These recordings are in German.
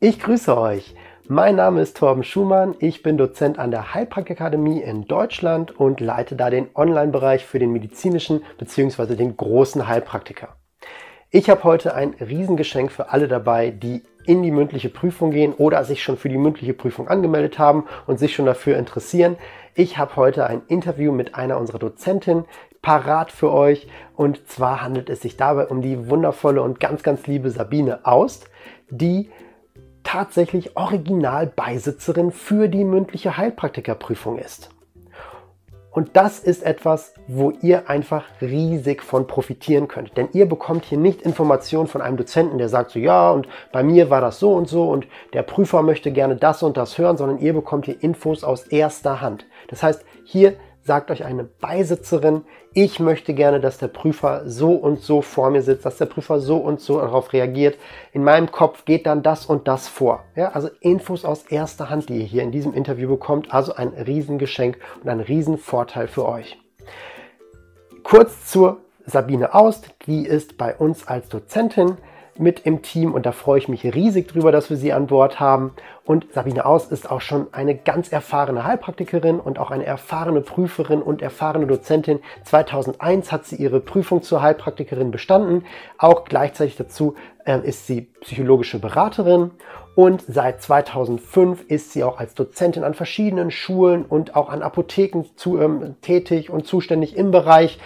Ich grüße euch. Mein Name ist Torben Schumann. Ich bin Dozent an der Heilpraktikakademie in Deutschland und leite da den Online-Bereich für den medizinischen bzw. den großen Heilpraktiker. Ich habe heute ein Riesengeschenk für alle dabei, die in die mündliche Prüfung gehen oder sich schon für die mündliche Prüfung angemeldet haben und sich schon dafür interessieren. Ich habe heute ein Interview mit einer unserer Dozentinnen parat für euch und zwar handelt es sich dabei um die wundervolle und ganz, ganz liebe Sabine Aust, die tatsächlich Originalbeisitzerin für die mündliche Heilpraktikerprüfung ist. Und das ist etwas, wo ihr einfach riesig von profitieren könnt. Denn ihr bekommt hier nicht Informationen von einem Dozenten, der sagt so, ja, und bei mir war das so und so und der Prüfer möchte gerne das und das hören, sondern ihr bekommt hier Infos aus erster Hand. Das heißt, hier sagt euch eine Beisitzerin, ich möchte gerne, dass der Prüfer so und so vor mir sitzt, dass der Prüfer so und so darauf reagiert. In meinem Kopf geht dann das und das vor. Ja, also Infos aus erster Hand, die ihr hier in diesem Interview bekommt. Also ein Riesengeschenk und ein Riesenvorteil für euch. Kurz zur Sabine Aust, die ist bei uns als Dozentin mit im Team und da freue ich mich riesig drüber, dass wir sie an Bord haben. Und Sabine Aus ist auch schon eine ganz erfahrene Heilpraktikerin und auch eine erfahrene Prüferin und erfahrene Dozentin. 2001 hat sie ihre Prüfung zur Heilpraktikerin bestanden. Auch gleichzeitig dazu äh, ist sie psychologische Beraterin und seit 2005 ist sie auch als Dozentin an verschiedenen Schulen und auch an Apotheken zu, ähm, tätig und zuständig im Bereich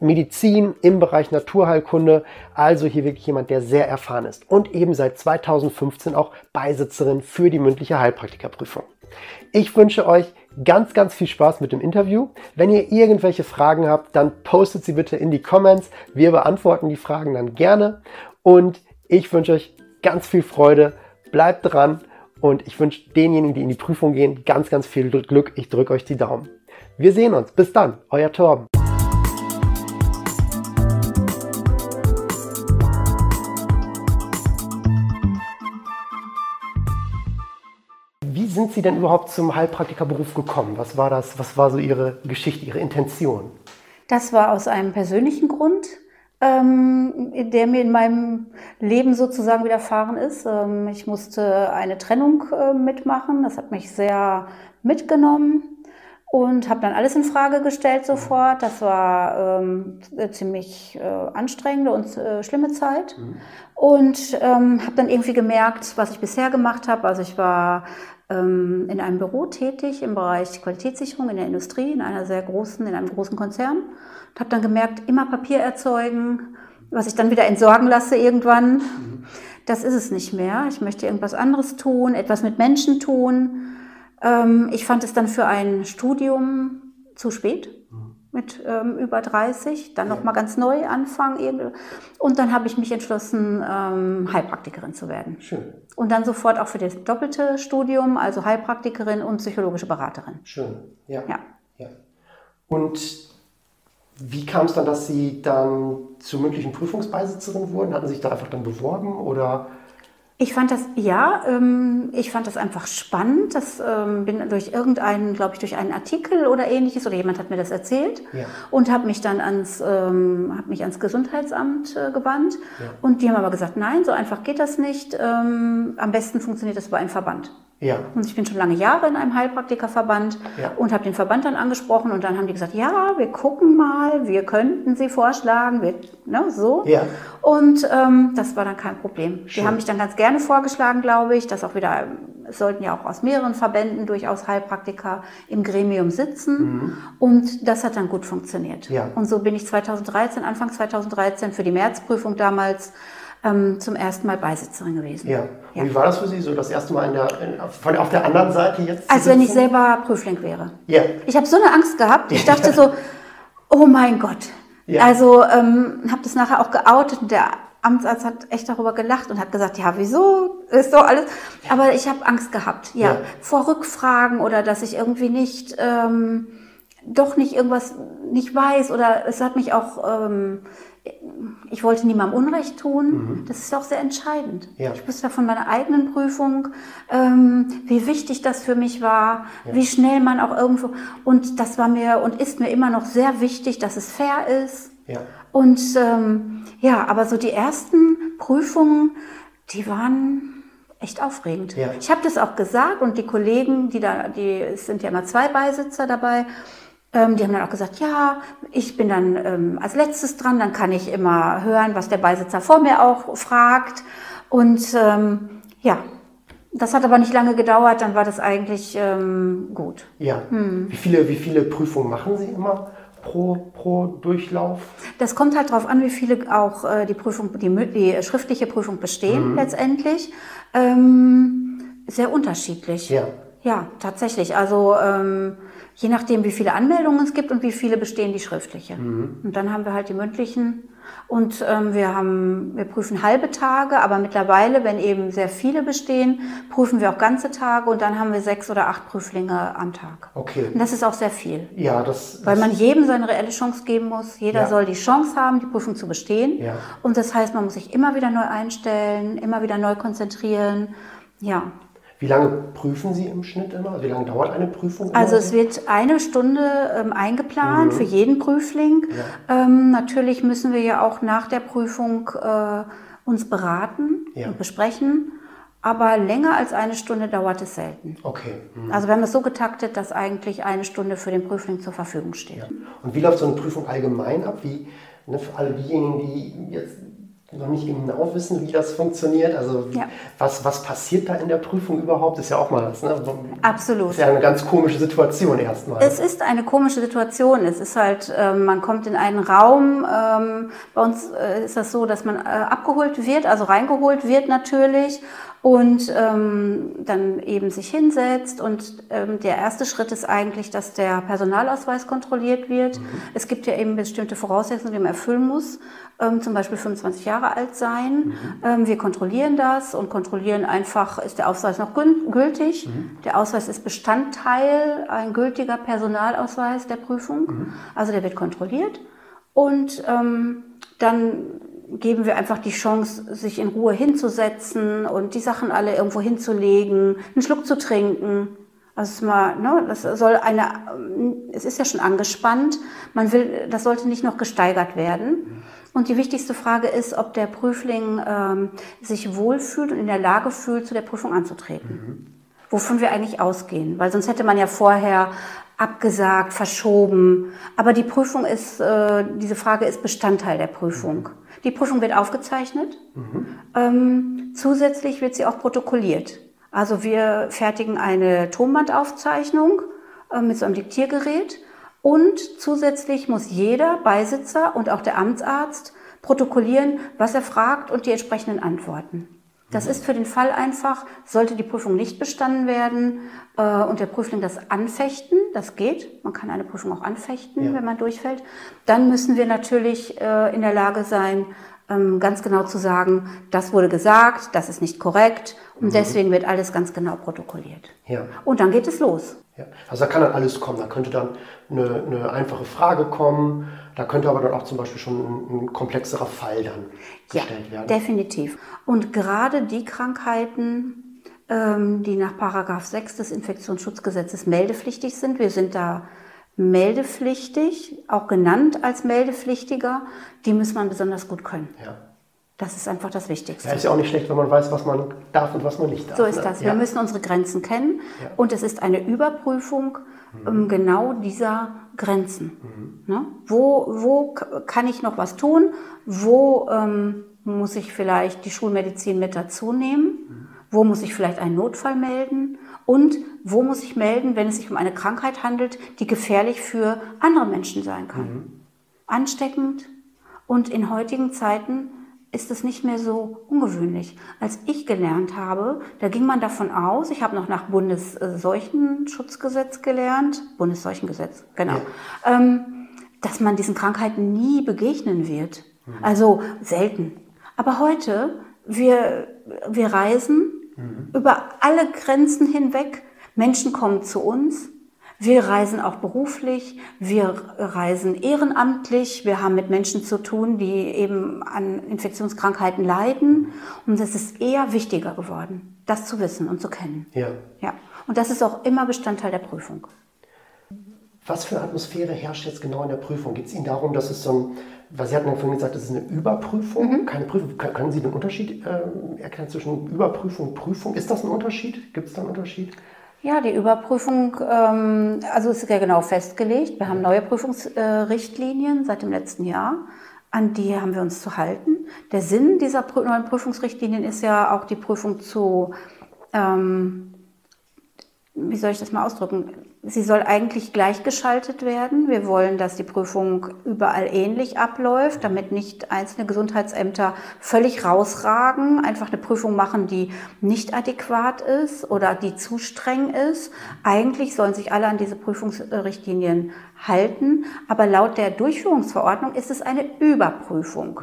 Medizin im Bereich Naturheilkunde, also hier wirklich jemand, der sehr erfahren ist und eben seit 2015 auch Beisitzerin für die mündliche Heilpraktikerprüfung. Ich wünsche euch ganz, ganz viel Spaß mit dem Interview. Wenn ihr irgendwelche Fragen habt, dann postet sie bitte in die Comments. Wir beantworten die Fragen dann gerne und ich wünsche euch ganz viel Freude. Bleibt dran und ich wünsche denjenigen, die in die Prüfung gehen, ganz, ganz viel Glück. Ich drücke euch die Daumen. Wir sehen uns. Bis dann. Euer Torben. Sind Sie denn überhaupt zum Heilpraktikerberuf gekommen? Was war das? Was war so Ihre Geschichte, Ihre Intention? Das war aus einem persönlichen Grund, ähm, der mir in meinem Leben sozusagen widerfahren ist. Ähm, ich musste eine Trennung äh, mitmachen. Das hat mich sehr mitgenommen und habe dann alles in Frage gestellt sofort. Das war ähm, eine ziemlich äh, anstrengende und äh, schlimme Zeit. Mhm. Und ähm, habe dann irgendwie gemerkt, was ich bisher gemacht habe. Also ich war in einem Büro tätig im Bereich Qualitätssicherung in der Industrie, in einer sehr großen, in einem großen Konzern. Und habe dann gemerkt, immer Papier erzeugen, was ich dann wieder entsorgen lasse irgendwann. Mhm. Das ist es nicht mehr. Ich möchte irgendwas anderes tun, etwas mit Menschen tun. Ähm, ich fand es dann für ein Studium zu spät mit ähm, über 30, dann noch mal ganz neu anfangen. Und dann habe ich mich entschlossen, ähm, Heilpraktikerin zu werden. Schön. Und dann sofort auch für das doppelte Studium, also Heilpraktikerin und psychologische Beraterin. Schön, ja. ja. ja. Und wie kam es dann, dass Sie dann zur mündlichen Prüfungsbeisitzerin wurden? Hatten Sie sich da einfach dann beworben oder ich fand das, ja, ähm, ich fand das einfach spannend. Das ähm, bin durch irgendeinen, glaube ich, durch einen Artikel oder ähnliches oder jemand hat mir das erzählt ja. und habe mich dann ans, ähm, hab mich ans Gesundheitsamt äh, gewandt. Ja. Und die haben aber gesagt, nein, so einfach geht das nicht. Ähm, am besten funktioniert das über einen Verband. Ja. Und ich bin schon lange Jahre in einem Heilpraktikerverband ja. und habe den Verband dann angesprochen und dann haben die gesagt, ja, wir gucken mal, wir könnten sie vorschlagen, wir, ne, so. Ja. Und ähm, das war dann kein Problem. Schön. Die haben mich dann ganz gerne vorgeschlagen, glaube ich, dass auch wieder, es sollten ja auch aus mehreren Verbänden durchaus Heilpraktiker im Gremium sitzen mhm. und das hat dann gut funktioniert. Ja. Und so bin ich 2013, Anfang 2013 für die Märzprüfung damals ähm, zum ersten Mal Beisitzerin gewesen. Ja. Ja. Wie war das für Sie, so das erste Mal in der, in, von, auf der anderen Seite jetzt? Als wenn ich selber Prüfling wäre. Ja. Ich habe so eine Angst gehabt. Ich dachte so, oh mein Gott. Ja. Also ähm, habe das nachher auch geoutet und der Amtsarzt hat echt darüber gelacht und hat gesagt, ja, wieso ist so alles. Aber ich habe Angst gehabt, ja, ja, vor Rückfragen oder dass ich irgendwie nicht ähm, doch nicht irgendwas nicht weiß oder es hat mich auch ähm, ich wollte niemandem Unrecht tun. Mhm. Das ist auch sehr entscheidend. Ja. Ich wusste von meiner eigenen Prüfung, ähm, wie wichtig das für mich war, ja. wie schnell man auch irgendwo. Und das war mir und ist mir immer noch sehr wichtig, dass es fair ist. Ja. Und ähm, ja, aber so die ersten Prüfungen, die waren echt aufregend. Ich habe das auch gesagt und die Kollegen, die da, die es sind ja immer zwei Beisitzer dabei, ähm, die haben dann auch gesagt, ja, ich bin dann ähm, als letztes dran, dann kann ich immer hören, was der Beisitzer vor mir auch fragt. Und ähm, ja, das hat aber nicht lange gedauert, dann war das eigentlich ähm, gut. Ja. Wie, viele, wie viele Prüfungen machen Sie immer pro, pro Durchlauf? Das kommt halt darauf an, wie viele auch äh, die Prüfung, die, die schriftliche Prüfung bestehen letztendlich. Ähm, sehr unterschiedlich. Ja. Ja, tatsächlich. Also ähm, je nachdem, wie viele Anmeldungen es gibt und wie viele bestehen die schriftliche. Und dann haben wir halt die mündlichen. Und ähm, wir haben, wir prüfen halbe Tage, aber mittlerweile, wenn eben sehr viele bestehen, prüfen wir auch ganze Tage und dann haben wir sechs oder acht Prüflinge am Tag. Okay. Und das ist auch sehr viel. Ja, das. Weil das, man jedem seine reelle Chance geben muss. Jeder Ja. soll die Chance haben, die Prüfung zu bestehen. Ja. Und das heißt, man muss sich immer wieder neu einstellen, immer wieder neu konzentrieren. Ja. Wie lange prüfen Sie im Schnitt immer? Also wie lange dauert eine Prüfung? Also es wird eine Stunde ähm, eingeplant für jeden Prüfling. Ähm, natürlich müssen wir ja auch nach der Prüfung äh, uns beraten Ja. und besprechen. Aber länger als eine Stunde dauert es selten. Okay. hm. Also wir haben es so getaktet, dass eigentlich eine Stunde für den Prüfling zur Verfügung steht. Und wie läuft so eine Prüfung allgemein ab? Wie, ne, für alle diejenigen, die jetzt noch nicht genau wissen, wie das funktioniert. Also Ja. was, was passiert da in der Prüfung überhaupt? Ist ja auch mal das. Ne? So- Absolut. Ist ja eine ganz komische Situation erstmal. Es ist eine komische Situation. Es ist halt, ähm, man kommt in einen Raum. Ähm, bei uns äh, ist das so, dass man äh, abgeholt wird, also reingeholt wird natürlich und ähm, dann eben sich hinsetzt. Und ähm, der erste Schritt ist eigentlich, dass der Personalausweis kontrolliert wird. Es gibt ja eben bestimmte Voraussetzungen, die man erfüllen muss. Ähm, zum Beispiel 25 Jahre alt sein. Ähm, wir kontrollieren das und kontrollieren einfach, ist der Ausweis noch gül- gültig. Der Ausweis ist Bestandteil, ein gültiger Personalausweis der Prüfung. Also der wird kontrolliert. Und ähm, dann geben wir einfach die Chance, sich in Ruhe hinzusetzen und die Sachen alle irgendwo hinzulegen, einen Schluck zu trinken. Also es ist mal, ne, das soll eine, ähm, es ist ja schon angespannt. Man will, das sollte nicht noch gesteigert werden. Und die wichtigste Frage ist, ob der Prüfling ähm, sich wohlfühlt und in der Lage fühlt, zu der Prüfung anzutreten. Wovon wir eigentlich ausgehen, weil sonst hätte man ja vorher abgesagt, verschoben. Aber die Prüfung ist, äh, diese Frage ist Bestandteil der Prüfung. Die Prüfung wird aufgezeichnet. Ähm, zusätzlich wird sie auch protokolliert. Also wir fertigen eine Tonbandaufzeichnung äh, mit so einem Diktiergerät und zusätzlich muss jeder Beisitzer und auch der Amtsarzt protokollieren, was er fragt und die entsprechenden Antworten. Das ist für den Fall einfach, sollte die Prüfung nicht bestanden werden äh, und der Prüfling das anfechten, das geht, man kann eine Prüfung auch anfechten, Ja. wenn man durchfällt, dann müssen wir natürlich äh, in der Lage sein, ähm, ganz genau zu sagen, das wurde gesagt, das ist nicht korrekt und deswegen wird alles ganz genau protokolliert. ja. Und dann geht es los. Ja, also da kann dann alles kommen. Da könnte dann eine, eine einfache Frage kommen. Da könnte aber dann auch zum Beispiel schon ein, ein komplexerer Fall dann Ja, gestellt werden. definitiv. Und gerade die Krankheiten, ähm, die nach Paragraph 6 des Infektionsschutzgesetzes meldepflichtig sind, wir sind da meldepflichtig, auch genannt als meldepflichtiger, die muss man besonders gut können. Ja. Das ist einfach das Wichtigste. ja, ist ja auch nicht schlecht, wenn man weiß, was man darf und was man nicht darf. So ist ne? das. Ja. Wir müssen unsere Grenzen kennen Ja. und es ist eine Überprüfung ähm, genau dieser Grenzen. Ne? Wo, wo kann ich noch was tun? Wo ähm, muss ich vielleicht die Schulmedizin mit dazu nehmen? Wo muss ich vielleicht einen Notfall melden? Und wo muss ich melden, wenn es sich um eine Krankheit handelt, die gefährlich für andere Menschen sein kann? Ansteckend. Und in heutigen Zeiten ist es nicht mehr so ungewöhnlich. Als ich gelernt habe, da ging man davon aus, ich habe noch nach Bundesseuchenschutzgesetz gelernt, Bundesseuchengesetz, genau, ähm, dass man diesen Krankheiten nie begegnen wird. Also selten. Aber heute, wir, wir reisen über alle Grenzen hinweg. Menschen kommen zu uns. Wir reisen auch beruflich, wir reisen ehrenamtlich, wir haben mit Menschen zu tun, die eben an Infektionskrankheiten leiden. Und es ist eher wichtiger geworden, das zu wissen und zu kennen. ja. Ja. Und das ist auch immer Bestandteil der Prüfung. Was für eine Atmosphäre herrscht jetzt genau in der Prüfung? Geht es Ihnen darum, dass es so ein, weil Sie hatten ja vorhin gesagt, das ist eine Überprüfung, mhm. keine Prüfung. Können Sie den Unterschied äh, erkennen zwischen Überprüfung und Prüfung? Ist das ein Unterschied? Gibt es da einen Unterschied? Ja, die Überprüfung, ähm, also ist ja genau festgelegt. Wir haben neue Prüfungsrichtlinien seit dem letzten Jahr. An die haben wir uns zu halten. Der Sinn dieser neuen Prüfungsrichtlinien ist ja auch die Prüfung zu ähm, wie soll ich das mal ausdrücken? Sie soll eigentlich gleichgeschaltet werden. Wir wollen, dass die Prüfung überall ähnlich abläuft, damit nicht einzelne Gesundheitsämter völlig rausragen, einfach eine Prüfung machen, die nicht adäquat ist oder die zu streng ist. Eigentlich sollen sich alle an diese Prüfungsrichtlinien halten, aber laut der Durchführungsverordnung ist es eine Überprüfung.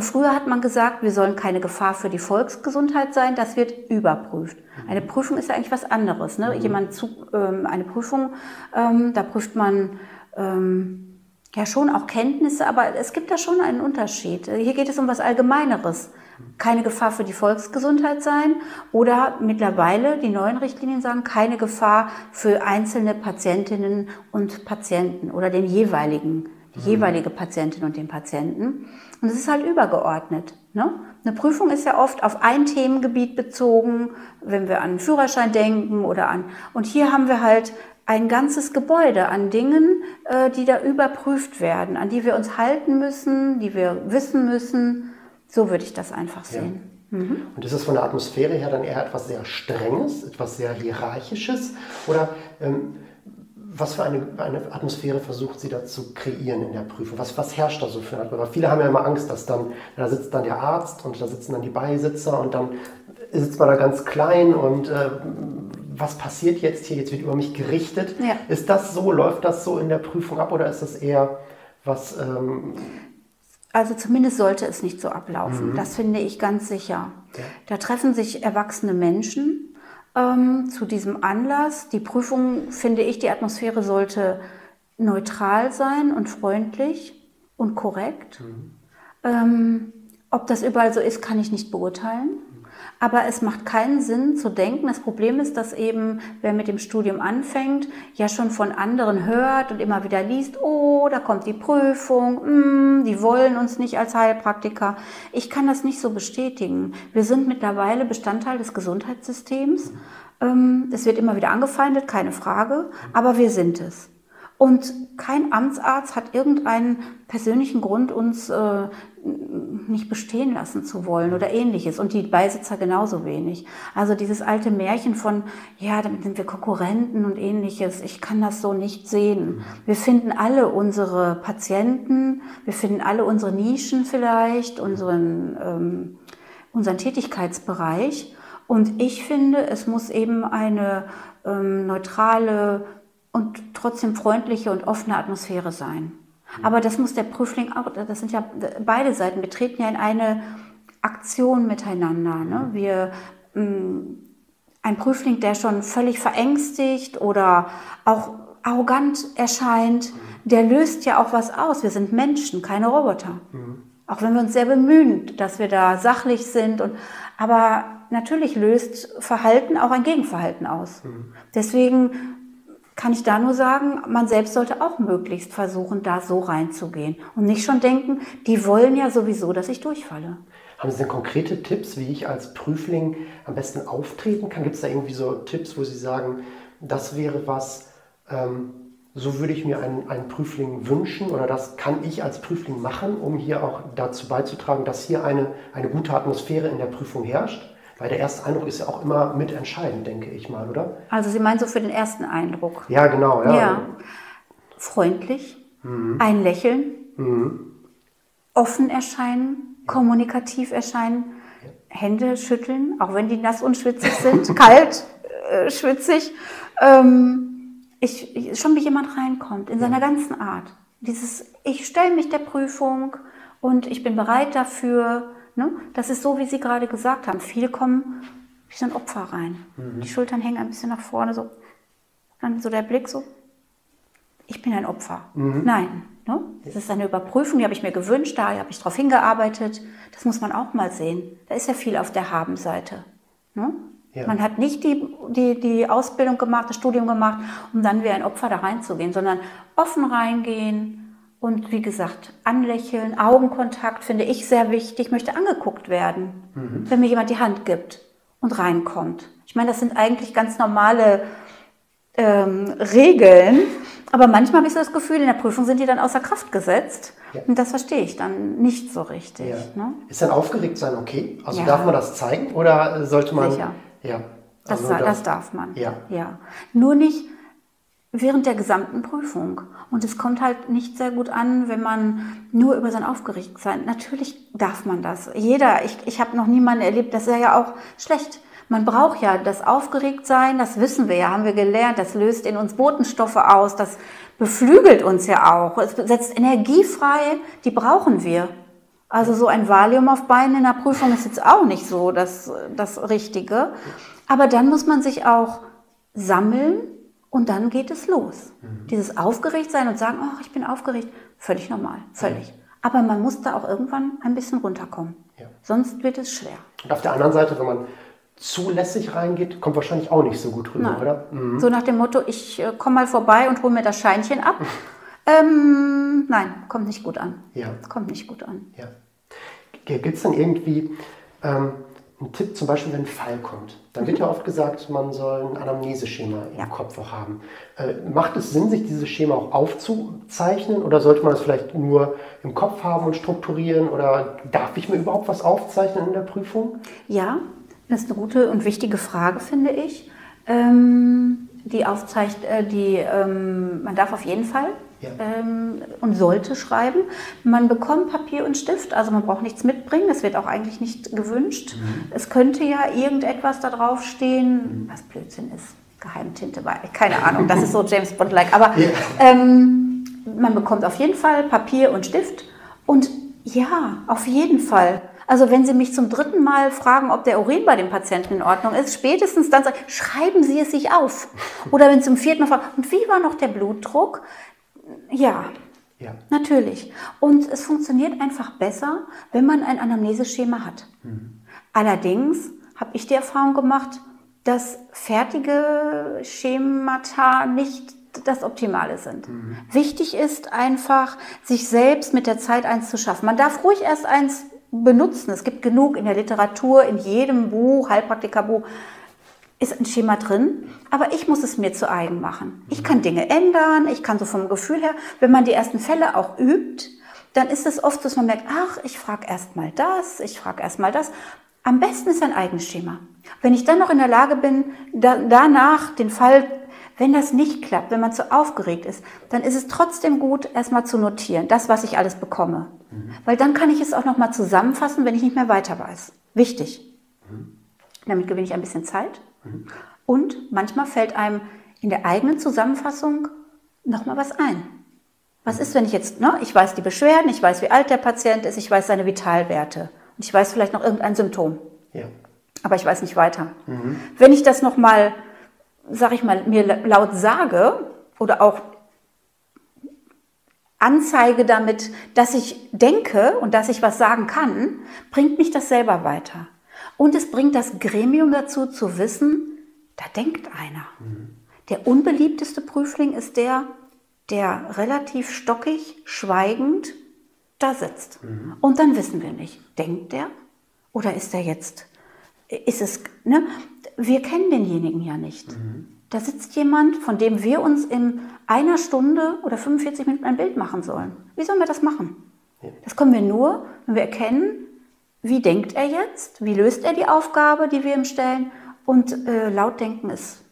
Früher hat man gesagt, wir sollen keine Gefahr für die Volksgesundheit sein, das wird überprüft. Eine Prüfung ist ja eigentlich was anderes. Ne? Mhm. Jemand zu, ähm, eine Prüfung, ähm, da prüft man ähm, ja schon auch Kenntnisse, aber es gibt da schon einen Unterschied. Hier geht es um was Allgemeineres. Keine Gefahr für die Volksgesundheit sein oder mittlerweile die neuen Richtlinien sagen, keine Gefahr für einzelne Patientinnen und Patienten oder den jeweiligen, die mhm. jeweilige Patientin und den Patienten. Und es ist halt übergeordnet. Ne? Eine Prüfung ist ja oft auf ein Themengebiet bezogen, wenn wir an einen Führerschein denken oder an. Und hier haben wir halt ein ganzes Gebäude an Dingen, äh, die da überprüft werden, an die wir uns halten müssen, die wir wissen müssen. So würde ich das einfach sehen. Ja. Mhm. Und ist es von der Atmosphäre her dann eher etwas sehr Strenges, etwas sehr Hierarchisches? Oder ähm, was für eine, eine, Atmosphäre versucht sie da zu kreieren in der Prüfung? Was, was herrscht da so für eine Atmosphäre? Viele haben ja immer Angst, dass dann, da sitzt dann der Arzt und da sitzen dann die Beisitzer und dann sitzt man da ganz klein und äh, was passiert jetzt hier? Jetzt wird über mich gerichtet. Ja. Ist das so? Läuft das so in der Prüfung ab oder ist das eher was... Ähm also zumindest sollte es nicht so ablaufen. Mhm. Das finde ich ganz sicher. Ja. Da treffen sich erwachsene Menschen ähm, zu diesem Anlass. Die Prüfung, finde ich, die Atmosphäre sollte neutral sein und freundlich und korrekt. Mhm. Ähm, ob das überall so ist, kann ich nicht beurteilen. Aber es macht keinen Sinn zu denken. Das Problem ist, dass eben, wer mit dem Studium anfängt, ja schon von anderen hört und immer wieder liest, oh, da kommt die Prüfung, mm, die wollen uns nicht als Heilpraktiker. Ich kann das nicht so bestätigen. Wir sind mittlerweile Bestandteil des Gesundheitssystems. Ähm, es wird immer wieder angefeindet, keine Frage, aber wir sind es. Und kein Amtsarzt hat irgendeinen persönlichen Grund, uns äh, nicht bestehen lassen zu wollen oder ähnliches. Und die Beisitzer genauso wenig. Also dieses alte Märchen von, ja, damit sind wir Konkurrenten und ähnliches. Ich kann das so nicht sehen. Wir finden alle unsere Patienten, wir finden alle unsere Nischen vielleicht, unseren, ähm, unseren Tätigkeitsbereich. Und ich finde, es muss eben eine ähm, neutrale, und trotzdem freundliche und offene Atmosphäre sein. Aber das muss der Prüfling auch, das sind ja beide Seiten, wir treten ja in eine Aktion miteinander. Ne? Wir, mm, ein Prüfling, der schon völlig verängstigt oder auch arrogant erscheint, der löst ja auch was aus. Wir sind Menschen, keine Roboter. Mhm. Auch wenn wir uns sehr bemühen, dass wir da sachlich sind. Und, aber natürlich löst Verhalten auch ein Gegenverhalten aus. Mhm. Deswegen kann ich da nur sagen, man selbst sollte auch möglichst versuchen, da so reinzugehen und nicht schon denken, die wollen ja sowieso, dass ich durchfalle. Haben Sie denn konkrete Tipps, wie ich als Prüfling am besten auftreten kann? Gibt es da irgendwie so Tipps, wo Sie sagen, das wäre was, ähm, so würde ich mir einen, einen Prüfling wünschen oder das kann ich als Prüfling machen, um hier auch dazu beizutragen, dass hier eine, eine gute Atmosphäre in der Prüfung herrscht? Weil der erste Eindruck ist ja auch immer mitentscheidend, denke ich mal, oder? Also Sie meinen so für den ersten Eindruck? Ja, genau. Ja. ja. Freundlich, mhm. ein Lächeln, mhm. offen erscheinen, kommunikativ erscheinen, ja. Hände schütteln, auch wenn die nass und schwitzig sind, kalt, äh, schwitzig. Ähm, ich, ich, schon wie jemand reinkommt, in seiner ganzen Art. Dieses, ich stelle mich der Prüfung und ich bin bereit dafür, Ne? Das ist so, wie Sie gerade gesagt haben. Viele kommen wie so ein Opfer rein. Mhm. Die Schultern hängen ein bisschen nach vorne, so. Dann so der Blick so, ich bin ein Opfer. Mhm. Nein. Ne? Das ist eine Überprüfung, die habe ich mir gewünscht, da habe ich darauf hingearbeitet. Das muss man auch mal sehen. Da ist ja viel auf der Habenseite. Ne? Ja. Man hat nicht die, die, die Ausbildung gemacht, das Studium gemacht, um dann wie ein Opfer da reinzugehen, sondern offen reingehen, Und wie gesagt, anlächeln, Augenkontakt finde ich sehr wichtig. Ich möchte angeguckt werden, mhm. wenn mir jemand die Hand gibt und reinkommt. Ich meine, das sind eigentlich ganz normale ähm, Regeln, aber manchmal habe ich so das Gefühl, in der Prüfung sind die dann außer Kraft gesetzt. Ja. Und das verstehe ich dann nicht so richtig. Ja. Ne? Ist dann aufgeregt sein okay? Also ja. darf man das zeigen oder sollte man. Sicher. Ja. Also das, das darf man. Ja. ja. Nur nicht während der gesamten Prüfung. Und es kommt halt nicht sehr gut an, wenn man nur über sein Aufgeregtsein. Natürlich darf man das. Jeder, ich, ich habe noch niemanden erlebt, das ist ja auch schlecht. Man braucht ja das Aufgeregtsein, das wissen wir ja, haben wir gelernt, das löst in uns Botenstoffe aus, das beflügelt uns ja auch. Es setzt Energie frei, die brauchen wir. Also so ein Valium auf Beinen in der Prüfung ist jetzt auch nicht so das, das Richtige. Aber dann muss man sich auch sammeln und dann geht es los. Mhm. Dieses Aufgeregtsein und sagen, oh, ich bin aufgeregt, völlig normal, völlig. Mhm. Aber man muss da auch irgendwann ein bisschen runterkommen. Ja. Sonst wird es schwer. Und auf der anderen Seite, wenn man zulässig reingeht, kommt wahrscheinlich auch nicht so gut rüber, Nein. oder? Mhm. So nach dem Motto, ich äh, komme mal vorbei und hole mir das Scheinchen ab. ähm, nein, kommt nicht gut an. Ja. Kommt nicht gut an. Ja. Gibt es dann irgendwie ähm, ein Tipp, zum Beispiel, wenn ein Fall kommt, dann wird ja oft gesagt, man soll ein Anamneseschema im ja. Kopf auch haben. Äh, macht es Sinn, sich dieses Schema auch aufzuzeichnen oder sollte man es vielleicht nur im Kopf haben und strukturieren oder darf ich mir überhaupt was aufzeichnen in der Prüfung? Ja, das ist eine gute und wichtige Frage, finde ich. Ähm, die aufzeigt, äh, die, ähm, man darf auf jeden Fall ja. ähm, und sollte schreiben. Man bekommt Papier und Stift, also man braucht nichts mitbringen, das wird auch eigentlich nicht gewünscht. Mhm. Es könnte ja irgendetwas da drauf stehen, mhm. was Blödsinn ist. Geheimtinte, keine Ahnung, das ist so James Bond-like. Aber ja. ähm, man bekommt auf jeden Fall Papier und Stift und ja, auf jeden Fall. Also wenn Sie mich zum dritten Mal fragen, ob der Urin bei dem Patienten in Ordnung ist, spätestens dann sagen, schreiben Sie es sich auf. Oder wenn Sie zum vierten Mal fragen, und wie war noch der Blutdruck? Ja, ja. Natürlich. Und es funktioniert einfach besser, wenn man ein Anamneseschema hat. Mhm. Allerdings habe ich die Erfahrung gemacht, dass fertige Schemata nicht das Optimale sind. Mhm. Wichtig ist einfach, sich selbst mit der Zeit eins zu schaffen. Man darf ruhig erst eins benutzen. Es gibt genug in der Literatur, in jedem Buch, Heilpraktikerbuch, ist ein Schema drin, aber ich muss es mir zu eigen machen. Ich kann Dinge ändern, ich kann so vom Gefühl her, wenn man die ersten Fälle auch übt, dann ist es oft so, dass man merkt, ach, ich frage erst mal das, ich frage erst mal das. Am besten ist ein eigenes Schema. Wenn ich dann noch in der Lage bin, da, danach den Fall, wenn das nicht klappt, wenn man zu aufgeregt ist, dann ist es trotzdem gut, erstmal zu notieren, das, was ich alles bekomme. Mhm. Weil dann kann ich es auch nochmal zusammenfassen, wenn ich nicht mehr weiter weiß. Wichtig. Mhm. Damit gewinne ich ein bisschen Zeit und manchmal fällt einem in der eigenen Zusammenfassung nochmal was ein. Was ist, wenn ich jetzt, ne, ich weiß die Beschwerden, ich weiß, wie alt der Patient ist, ich weiß seine Vitalwerte und ich weiß vielleicht noch irgendein Symptom. Ja. Aber ich weiß nicht weiter. Mhm. Wenn ich das nochmal, sag ich mal, mir laut sage oder auch anzeige damit, dass ich denke und dass ich was sagen kann, bringt mich das selber weiter. Und es bringt das Gremium dazu zu wissen, da denkt einer. Mhm. Der unbeliebteste Prüfling ist der, der relativ stockig, schweigend da sitzt. Mhm. Und dann wissen wir nicht, denkt der oder ist er jetzt, ist es, ne? Wir kennen denjenigen ja nicht. Mhm. Da sitzt jemand, von dem wir uns in einer Stunde oder 45 Minuten ein Bild machen sollen. Wie sollen wir das machen? Ja. Das können wir nur, wenn wir erkennen, wie denkt er jetzt, wie löst er die Aufgabe, die wir ihm stellen. Und äh, laut denken ist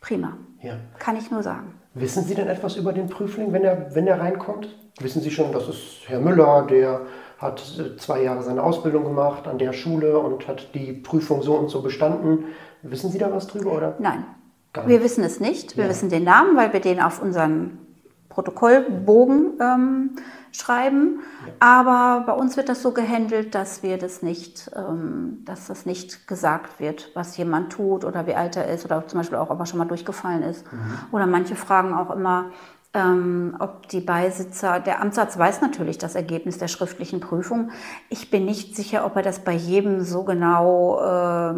prima. Ja. Kann ich nur sagen. Wissen Sie denn etwas über den Prüfling, wenn er, wenn er reinkommt? Wissen Sie schon, das ist Herr Müller, der hat äh, zwei Jahre seine Ausbildung gemacht an der Schule und hat die Prüfung so und so bestanden. Wissen Sie da was drüber oder? Nein, wir wissen es nicht. Wir ja. wissen den Namen, weil wir den auf unseren Protokollbogen ähm, schreiben. Ja. Aber bei uns wird das so gehandelt, dass wir das nicht, ähm, dass das nicht gesagt wird, was jemand tut oder wie alt er ist oder zum Beispiel auch, ob er schon mal durchgefallen ist. Mhm. Oder manche fragen auch immer, ähm, ob die Beisitzer, der Amtsarzt weiß natürlich das Ergebnis der schriftlichen Prüfung. Ich bin nicht sicher, ob er das bei jedem so genau äh,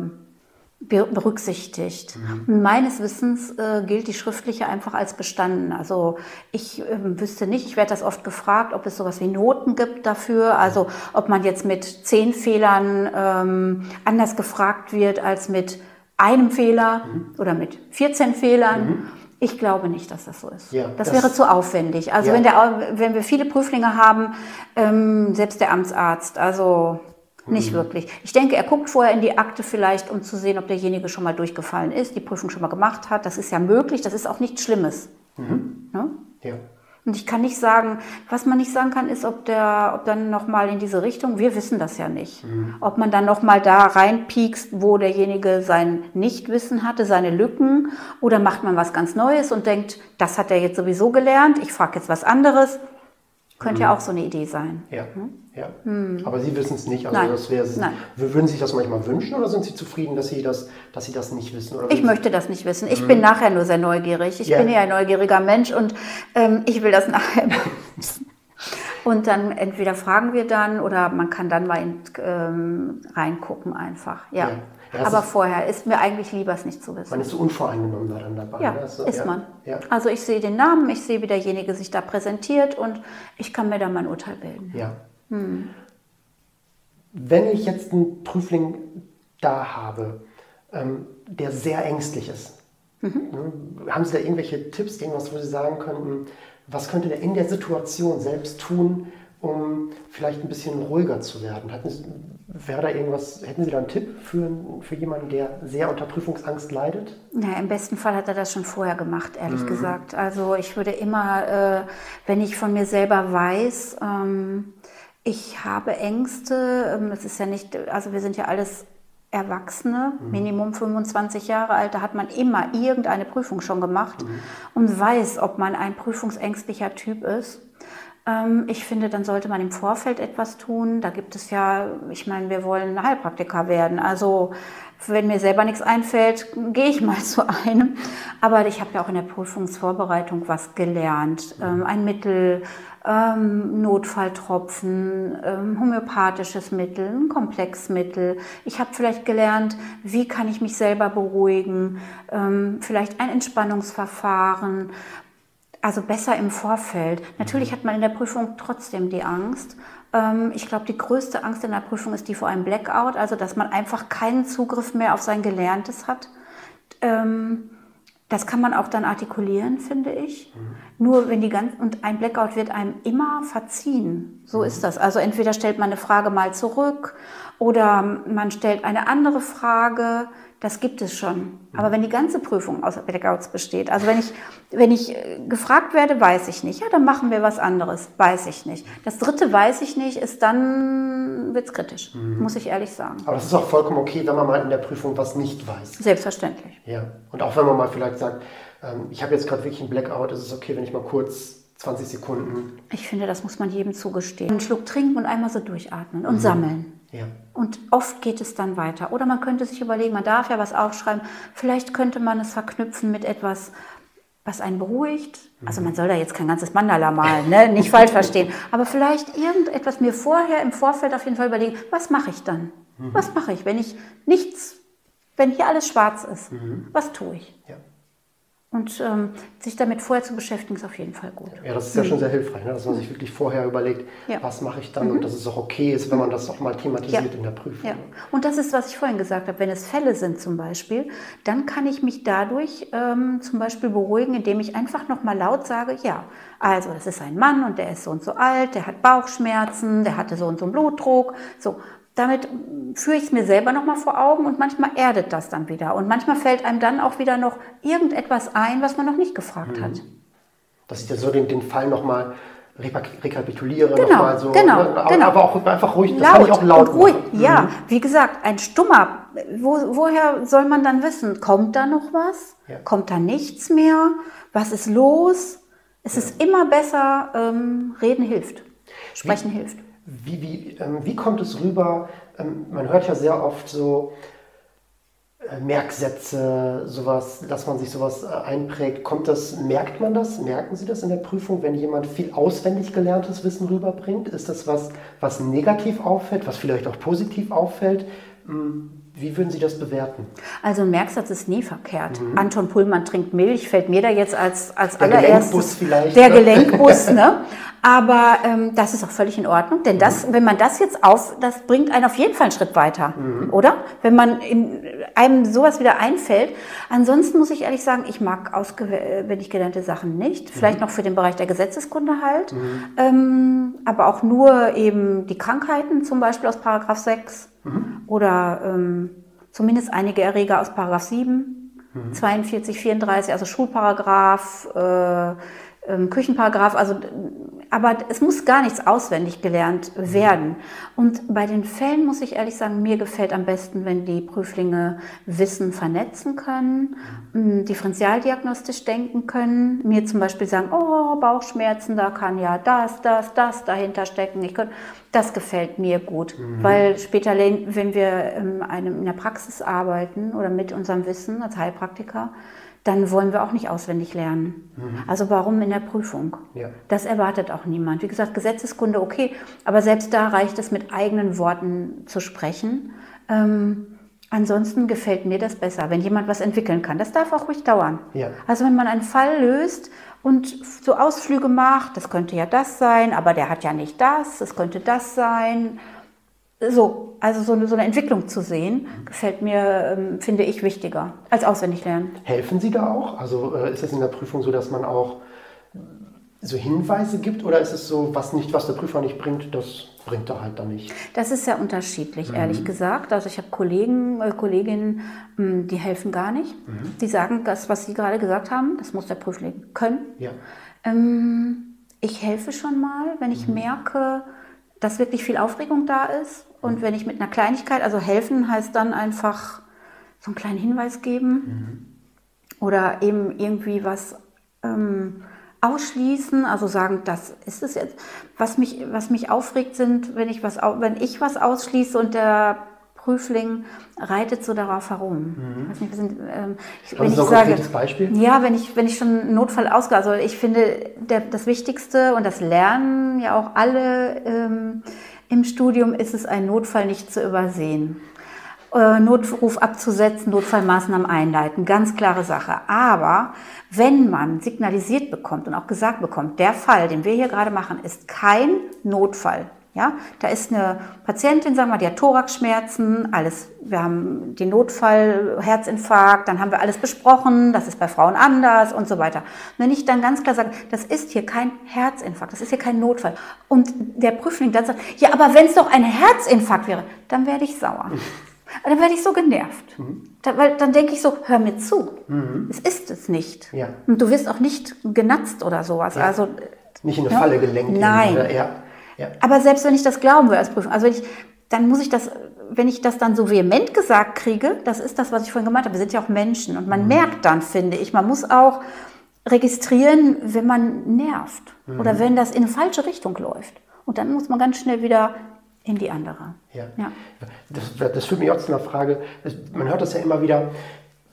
berücksichtigt. Mhm. Meines Wissens äh, gilt die schriftliche einfach als bestanden. Also ich äh, wüsste nicht, ich werde das oft gefragt, ob es sowas wie Noten gibt dafür, also ob man jetzt mit zehn Fehlern ähm, anders gefragt wird als mit einem Fehler mhm. oder mit 14 Fehlern. Mhm. Ich glaube nicht, dass das so ist. Ja, das, das, wäre zu aufwendig. Also ja. wenn, der, wenn wir viele Prüflinge haben, ähm, selbst der Amtsarzt, also nicht mhm. wirklich. Ich denke, er guckt vorher in die Akte vielleicht, um zu sehen, ob derjenige schon mal durchgefallen ist, die Prüfung schon mal gemacht hat. Das ist ja möglich, das ist auch nichts Schlimmes. Mhm. Ne? Ja. Und ich kann nicht sagen, was man nicht sagen kann, ist, ob der, ob dann nochmal in diese Richtung, wir wissen das ja nicht. Mhm. Ob man dann nochmal da reinpiekst, wo derjenige sein Nichtwissen hatte, seine Lücken, oder macht man was ganz Neues und denkt, das hat er jetzt sowieso gelernt, ich frage jetzt was anderes. Könnte mhm. ja auch so eine Idee sein. Ja. Hm? Ja. Mhm. Aber Sie wissen es nicht. Also Nein. das wäre Nein. Würden Sie sich das manchmal wünschen oder sind Sie zufrieden, dass Sie das, dass Sie das nicht wissen? ich möchte das nicht wissen. Ich mhm. bin nachher nur sehr neugierig. Ich ja. bin ja ein neugieriger Mensch und ähm, ich will das nachher Und dann entweder fragen wir dann oder man kann dann mal in, ähm, reingucken einfach. Ja. ja. Ja, Aber vorher ist mir eigentlich lieber, es nicht zu wissen. Man ist so unvoreingenommen da dann dabei. Ja, also, ist ja, man. Ja. Also ich sehe den Namen, ich sehe, wie derjenige sich da präsentiert und ich kann mir da mein Urteil bilden. Ja. Hm. Wenn ich jetzt einen Prüfling da habe, ähm, der sehr ängstlich ist, mhm. ne, haben Sie da irgendwelche Tipps, irgendwas, wo Sie sagen könnten, was könnte der in der Situation selbst tun, um vielleicht ein bisschen ruhiger zu werden? Hatten Sie, wäre da irgendwas, hätten Sie da einen Tipp für, für jemanden, der sehr unter Prüfungsangst leidet? Ja, im besten Fall hat er das schon vorher gemacht, ehrlich mhm. gesagt. Also ich würde immer, äh, wenn ich von mir selber weiß, ähm, ich habe Ängste, ähm, das ist ja nicht, also wir sind ja alles Erwachsene, mhm. Minimum 25 Jahre alt, da hat man immer irgendeine Prüfung schon gemacht mhm. und weiß, ob man ein prüfungsängstlicher Typ ist. Ähm, ich finde, dann sollte man im Vorfeld etwas tun. Da gibt es ja, ich meine, wir wollen Heilpraktiker werden. Also wenn mir selber nichts einfällt, gehe ich mal zu einem. Aber ich habe ja auch in der Prüfungsvorbereitung was gelernt. Ähm, ein Mittel, ähm, Notfalltropfen, homöopathisches Mittel, ein Komplexmittel. Ich habe vielleicht gelernt, wie kann ich mich selber beruhigen, vielleicht ein Entspannungsverfahren also besser im Vorfeld. Natürlich mhm. hat man in der Prüfung trotzdem die Angst. Ähm, ich glaube, die größte Angst in der Prüfung ist die vor einem Blackout, also dass man einfach keinen Zugriff mehr auf sein Gelerntes hat. Ähm, das kann man auch dann artikulieren, finde ich. Mhm. Nur wenn die ganz und ein Blackout wird einem immer verziehen. So mhm. ist das. Also entweder stellt man eine Frage mal zurück oder man stellt eine andere Frage. Das gibt es schon. Aber wenn die ganze Prüfung aus Blackouts besteht, also wenn ich, wenn ich äh, gefragt werde, weiß ich nicht. Ja, dann machen wir was anderes. Weiß ich nicht. Das dritte weiß ich nicht, ist dann, wird's kritisch. Mhm. Muss ich ehrlich sagen. Aber das ist auch vollkommen okay, wenn man mal in der Prüfung was nicht weiß. Selbstverständlich. Ja. Und auch wenn man mal vielleicht sagt, ähm, ich habe jetzt gerade wirklich einen Blackout, ist es okay, wenn ich mal kurz 20 Sekunden. Ich finde, das muss man jedem zugestehen. Einen Schluck trinken und einmal so durchatmen und mhm. sammeln. Ja. Und oft geht es dann weiter. Oder man könnte sich überlegen, man darf ja was aufschreiben, vielleicht könnte man es verknüpfen mit etwas, was einen beruhigt. Also man soll da jetzt kein ganzes Mandala malen, ne? nicht falsch verstehen. Aber vielleicht irgendetwas mir vorher im Vorfeld auf jeden Fall überlegen, was mache ich dann? Mhm. Was mache ich, wenn ich nichts, wenn hier alles schwarz ist? Mhm. Was tue ich? Ja. Und ähm, sich damit vorher zu beschäftigen, ist auf jeden Fall gut. Ja, das ist ja mhm. schon sehr hilfreich, ne? dass man sich wirklich vorher überlegt, ja. was mache ich dann mhm. und dass es auch okay ist, wenn man das auch mal thematisiert ja. in der Prüfung. Ja. Und das ist, was ich vorhin gesagt habe, wenn es Fälle sind zum Beispiel, dann kann ich mich dadurch ähm, zum Beispiel beruhigen, indem ich einfach nochmal laut sage, ja, also das ist ein Mann und der ist so und so alt, der hat Bauchschmerzen, der hatte so und so einen Blutdruck. So, damit führe ich es mir selber nochmal vor Augen und manchmal erdet das dann wieder. Und manchmal fällt einem dann auch wieder noch irgendetwas ein, was man noch nicht gefragt mhm. hat. Dass ich da so den, den Fall nochmal rekapituliere, genau, nochmal so. Genau, ne? aber, genau. aber auch einfach ruhig, das Laut kann ich auch laut ruhig, machen. Ja, mhm. wie gesagt, ein Stummer, wo, woher soll man dann wissen, kommt da noch was? Ja. Kommt da nichts mehr? Was ist los? Es ja. ist immer besser, ähm, reden hilft, sprechen wie, hilft. Wie, wie, ähm, wie kommt es rüber? Ähm, man hört ja sehr oft so äh, Merksätze, sowas, dass man sich sowas äh, einprägt. Kommt das, merkt man das? Merken Sie das in der Prüfung, wenn jemand viel auswendig gelerntes Wissen rüberbringt? Ist das was, was negativ auffällt, was vielleicht auch positiv auffällt? Wie würden Sie das bewerten? Also ein Merksatz ist nie verkehrt. Mhm. Anton Pullmann trinkt Milch, fällt mir da jetzt als, als der allererstes. Gelenkbus vielleicht. Der ne? Gelenkbus, ne? Aber ähm, das ist auch völlig in Ordnung, denn das, Mhm. wenn man das jetzt auf, das bringt einen auf jeden Fall einen Schritt weiter, Mhm. oder? Wenn man in einem sowas wieder einfällt. Ansonsten muss ich ehrlich sagen, ich mag auswendig gelernte Sachen nicht. Vielleicht Mhm. noch für den Bereich der Gesetzeskunde halt. Ähm, aber auch nur eben die Krankheiten, zum Beispiel aus Paragraph 6 Mhm. oder ähm, zumindest einige Erreger aus Paragraph 7, Mhm. 42, 34, also Schulparagraph, äh, ähm, Küchenparagraph, also aber es muss gar nichts auswendig gelernt werden. Und bei den Fällen muss ich ehrlich sagen, mir gefällt am besten, wenn die Prüflinge Wissen vernetzen können, mh, differentialdiagnostisch denken können, mir zum Beispiel sagen, oh, Bauchschmerzen, da kann ja das, das, das dahinter stecken. Ich könnte, das gefällt mir gut, weil später, wenn wir in, einem, in der Praxis arbeiten oder mit unserem Wissen als Heilpraktiker, dann wollen wir auch nicht auswendig lernen. Also warum in der Prüfung? Ja. Das erwartet auch niemand. Wie gesagt, Gesetzeskunde okay, aber selbst da reicht es mit eigenen Worten zu sprechen. Ähm, ansonsten gefällt mir das besser, wenn jemand was entwickeln kann. Das darf auch ruhig dauern. Ja. Also wenn man einen Fall löst und so Ausflüge macht, das könnte ja das sein, aber der hat ja nicht das, das könnte das sein. So, also so eine, so eine Entwicklung zu sehen, gefällt mir, ähm, finde ich, wichtiger als auswendig lernen. Helfen Sie da auch? Also äh, ist es in der Prüfung so, dass man auch so Hinweise gibt oder ist es so, was nicht, was der Prüfer nicht bringt, das bringt er halt dann nicht? Das ist sehr unterschiedlich, ehrlich gesagt. Also ich habe Kollegen, äh, Kolleginnen, mh, die helfen gar nicht. Die sagen, das, was Sie gerade gesagt haben, das muss der Prüfling können. Ja. Ähm, ich helfe schon mal, wenn ich merke, dass wirklich viel Aufregung da ist. Und wenn ich mit einer Kleinigkeit, also helfen heißt dann einfach so einen kleinen Hinweis geben oder eben irgendwie was ähm, ausschließen, also sagen, das ist es jetzt. Was mich, was mich aufregt, sind, wenn ich was, wenn ich was ausschließe und der Prüfling reitet so darauf herum. Ich weiß nicht, sind, ähm, ich, Sie so ein konkretes Beispiel? ja, wenn ich, wenn ich schon einen Notfall ausgehe, also ich finde, der, das Wichtigste und das lernen ja auch alle ähm, im Studium, ist es, einen Notfall nicht zu übersehen. Äh, Notruf abzusetzen, Notfallmaßnahmen einleiten, ganz klare Sache. Aber wenn man signalisiert bekommt und auch gesagt bekommt, der Fall, den wir hier gerade machen, ist kein Notfall. Ja, da ist eine Patientin, sagen wir, die hat Thoraxschmerzen, alles. Wir haben den Notfall, Herzinfarkt, dann haben wir alles besprochen, das ist bei Frauen anders und so weiter. Wenn ich dann ganz klar sage, das ist hier kein Herzinfarkt, das ist hier kein Notfall. Und der Prüfling dann sagt, ja, aber wenn es doch ein Herzinfarkt wäre, dann werde ich sauer. Dann werde ich so genervt. Da, weil dann denke ich so, hör mir zu. Es ist es nicht. Ja. Und du wirst auch nicht genatzt oder sowas. Also Nicht in eine Ja. Falle gelenkt. Nein. Oder? Ja. Ja. aber selbst wenn ich das glauben will als Prüfung, also wenn ich, dann muss ich das, wenn ich das dann so vehement gesagt kriege, das ist das, was ich vorhin gemeint habe. Wir sind ja auch Menschen und man merkt dann, finde ich, man muss auch registrieren, wenn man nervt oder wenn das in eine falsche Richtung läuft. Und dann muss man ganz schnell wieder in die andere. Ja. Ja. Das, das führt mich auch zu einer Frage. Man hört das ja immer wieder,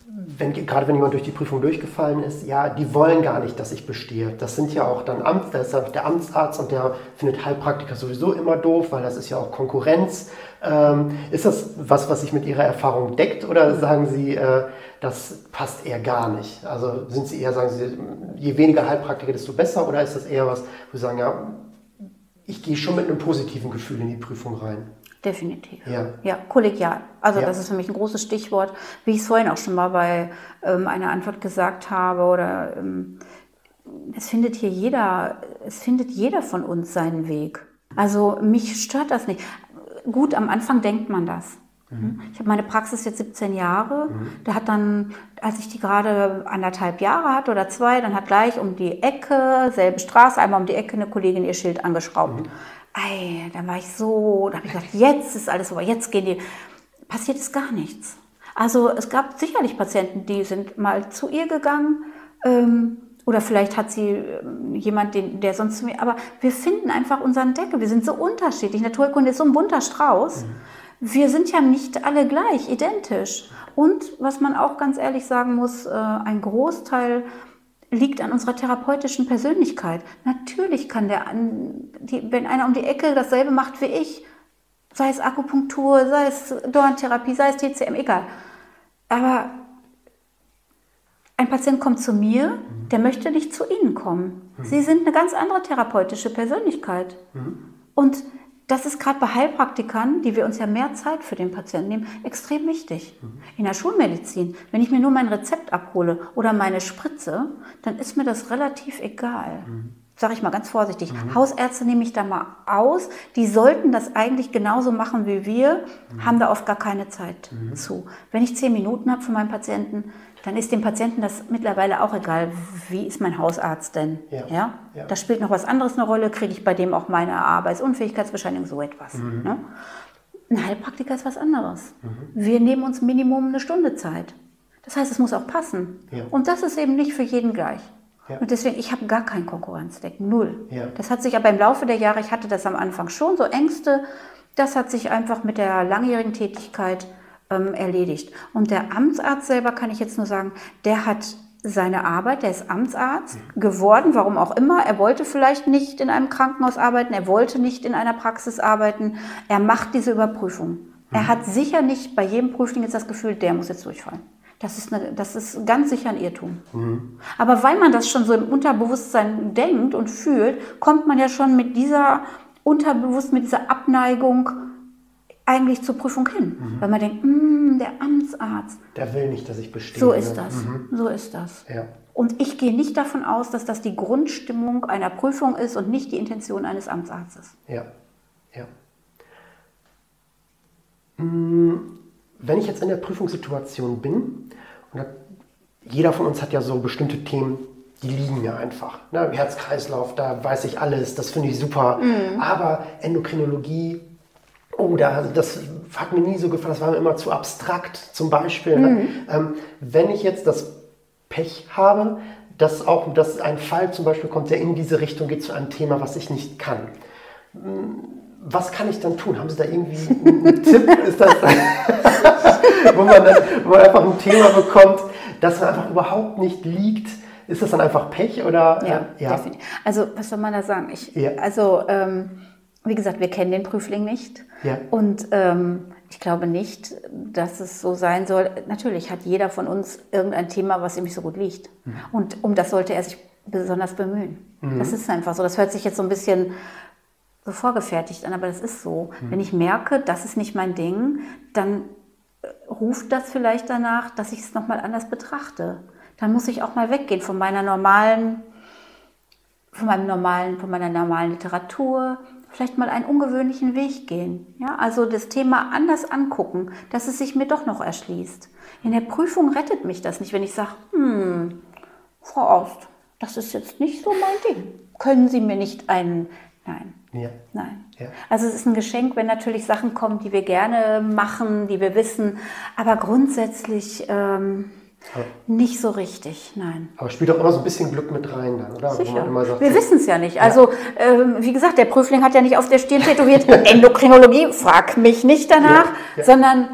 wenn, gerade wenn jemand durch die Prüfung durchgefallen ist, ja, die wollen gar nicht, dass ich bestehe. Das sind ja auch dann Amt, das ist der Amtsarzt und der findet Heilpraktiker sowieso immer doof, weil das ist ja auch Konkurrenz. Ähm, ist das was, was sich mit Ihrer Erfahrung deckt oder sagen Sie, äh, das passt eher gar nicht? Also sind Sie eher, sagen Sie, je weniger Heilpraktiker, desto besser oder ist das eher was, wo Sie sagen, ja, ich gehe schon mit einem positiven Gefühl in die Prüfung rein? Definitiv. Ja. Ja, kollegial. Also Ja. das ist für mich ein großes Stichwort, wie ich es vorhin auch schon mal bei ähm, einer Antwort gesagt habe. Oder ähm, es findet hier jeder, es findet jeder von uns seinen Weg. Also mich stört das nicht. Gut, am Anfang denkt man das. Ich habe meine Praxis jetzt 17 Jahre. Da hat dann, als ich die gerade anderthalb Jahre hatte oder zwei, dann hat gleich um die Ecke, selbe Straße, einmal um die Ecke, eine Kollegin ihr Schild angeschraubt. Ei, dann war ich so, da habe ich gedacht, jetzt ist alles vorbei, jetzt gehen die. Passiert ist gar nichts. Also es gab sicherlich Patienten, die sind mal zu ihr gegangen. Ähm, oder vielleicht hat sie ähm, jemand, den, der sonst zu mir. Aber wir finden einfach unseren Deckel. Wir sind so unterschiedlich. Naturkunde ist so ein bunter Strauß. Wir sind ja nicht alle gleich, identisch. Und was man auch ganz ehrlich sagen muss, äh, ein Großteil liegt an unserer therapeutischen Persönlichkeit. Natürlich kann der, wenn einer um die Ecke dasselbe macht wie ich, Sei es Akupunktur, sei es Dorntherapie, sei es TCM, egal. Aber ein Patient kommt zu mir, der möchte nicht zu Ihnen kommen. Sie sind eine ganz andere therapeutische Persönlichkeit. Und das ist gerade bei Heilpraktikern, die wir uns ja mehr Zeit für den Patienten nehmen, extrem wichtig. In der Schulmedizin, wenn ich mir nur mein Rezept abhole oder meine Spritze, dann ist mir das relativ egal. Mhm. Sage ich mal ganz vorsichtig. Mhm. Hausärzte nehme ich da mal aus. Die sollten das eigentlich genauso machen wie wir, mhm. haben da oft gar keine Zeit mhm. zu. Wenn ich zehn Minuten habe für meinen Patienten, dann ist dem Patienten das mittlerweile auch egal, wie ist mein Hausarzt denn? Ja. ja? ja. Da spielt noch was anderes eine Rolle, kriege ich bei dem auch meine Arbeitsunfähigkeitsbescheinigung, so etwas. Mhm. Ne? Ein Heilpraktiker ist was anderes. Mhm. Wir nehmen uns Minimum eine Stunde Zeit. Das heißt, es muss auch passen. Ja. Und das ist eben nicht für jeden gleich. Ja. Und deswegen, ich habe gar kein Konkurrenzdeck, null. Ja. Das hat sich aber im Laufe der Jahre, ich hatte das am Anfang schon, so Ängste, das hat sich einfach mit der langjährigen Tätigkeit ähm, erledigt. Und der Amtsarzt selber kann ich jetzt nur sagen, der hat seine Arbeit, der ist Amtsarzt mhm. geworden, warum auch immer. Er wollte vielleicht nicht in einem Krankenhaus arbeiten, er wollte nicht in einer Praxis arbeiten. Er macht diese Überprüfung. Mhm. Er hat sicher nicht bei jedem Prüfling jetzt das Gefühl, der muss jetzt durchfallen. Das ist, eine, das ist ganz sicher ein Irrtum. Mhm. Aber weil man das schon so im Unterbewusstsein denkt und fühlt, kommt man ja schon mit dieser Unterbewusst, mit dieser Abneigung eigentlich zur Prüfung hin. Mhm. Weil man denkt, mm, der Amtsarzt. Der will nicht, dass ich bestehe. So ist das. Mhm. So ist das. Ja. Und ich gehe nicht davon aus, dass das die Grundstimmung einer Prüfung ist und nicht die Intention eines Amtsarztes. Ja. Ja. Mm, wenn ich jetzt in der Prüfungssituation bin, und jeder von uns hat ja so bestimmte Themen, die liegen mir einfach. Ne? Herz-Kreislauf, da weiß ich alles, das finde ich super. Mhm. Aber Endokrinologie, oh, da, das hat mir nie so gefallen, das war mir immer zu abstrakt zum Beispiel. Ne? Mhm. Ähm, wenn ich jetzt das Pech habe, dass auch dass ein Fall zum Beispiel kommt, der in diese Richtung geht zu einem Thema, was ich nicht kann. Hm, was kann ich dann tun? Haben Sie da irgendwie einen Tipp? Ist das, wo, man dann, wo man einfach ein Thema bekommt, das man einfach überhaupt nicht liegt? Ist das dann einfach Pech oder? Ja, äh, ja. definitiv. Also was soll man da sagen? Ich, ja. Also ähm, wie gesagt, wir kennen den Prüfling nicht. Ja. Und ähm, ich glaube nicht, dass es so sein soll. Natürlich hat jeder von uns irgendein Thema, was ihm nicht so gut liegt. Mhm. Und um das sollte er sich besonders bemühen. Mhm. Das ist einfach so. Das hört sich jetzt so ein bisschen so vorgefertigt an, aber das ist so. Mhm. Wenn ich merke, das ist nicht mein Ding, dann äh, ruft das vielleicht danach, dass ich es nochmal anders betrachte. Dann muss ich auch mal weggehen von meiner normalen, von meinem normalen, von meiner normalen Literatur, vielleicht mal einen ungewöhnlichen Weg gehen. Ja, also das Thema anders angucken, dass es sich mir doch noch erschließt. In der Prüfung rettet mich das nicht, wenn ich sage, hm, Frau Ost, das ist jetzt nicht so mein Ding. Können Sie mir nicht einen, nein, ja. nein. Ja. Also es ist ein Geschenk, wenn natürlich Sachen kommen, die wir gerne machen, die wir wissen, aber grundsätzlich, ähm, nicht so richtig, nein. Aber spielt auch immer so ein bisschen Glück mit rein dann, oder? Sicher. Sagt, wir wissen es ja nicht. Also, ja. Ähm, wie gesagt, der Prüfling hat ja nicht auf der Stirn tätowiert, Endokrinologie, frag mich nicht danach, ja. sondern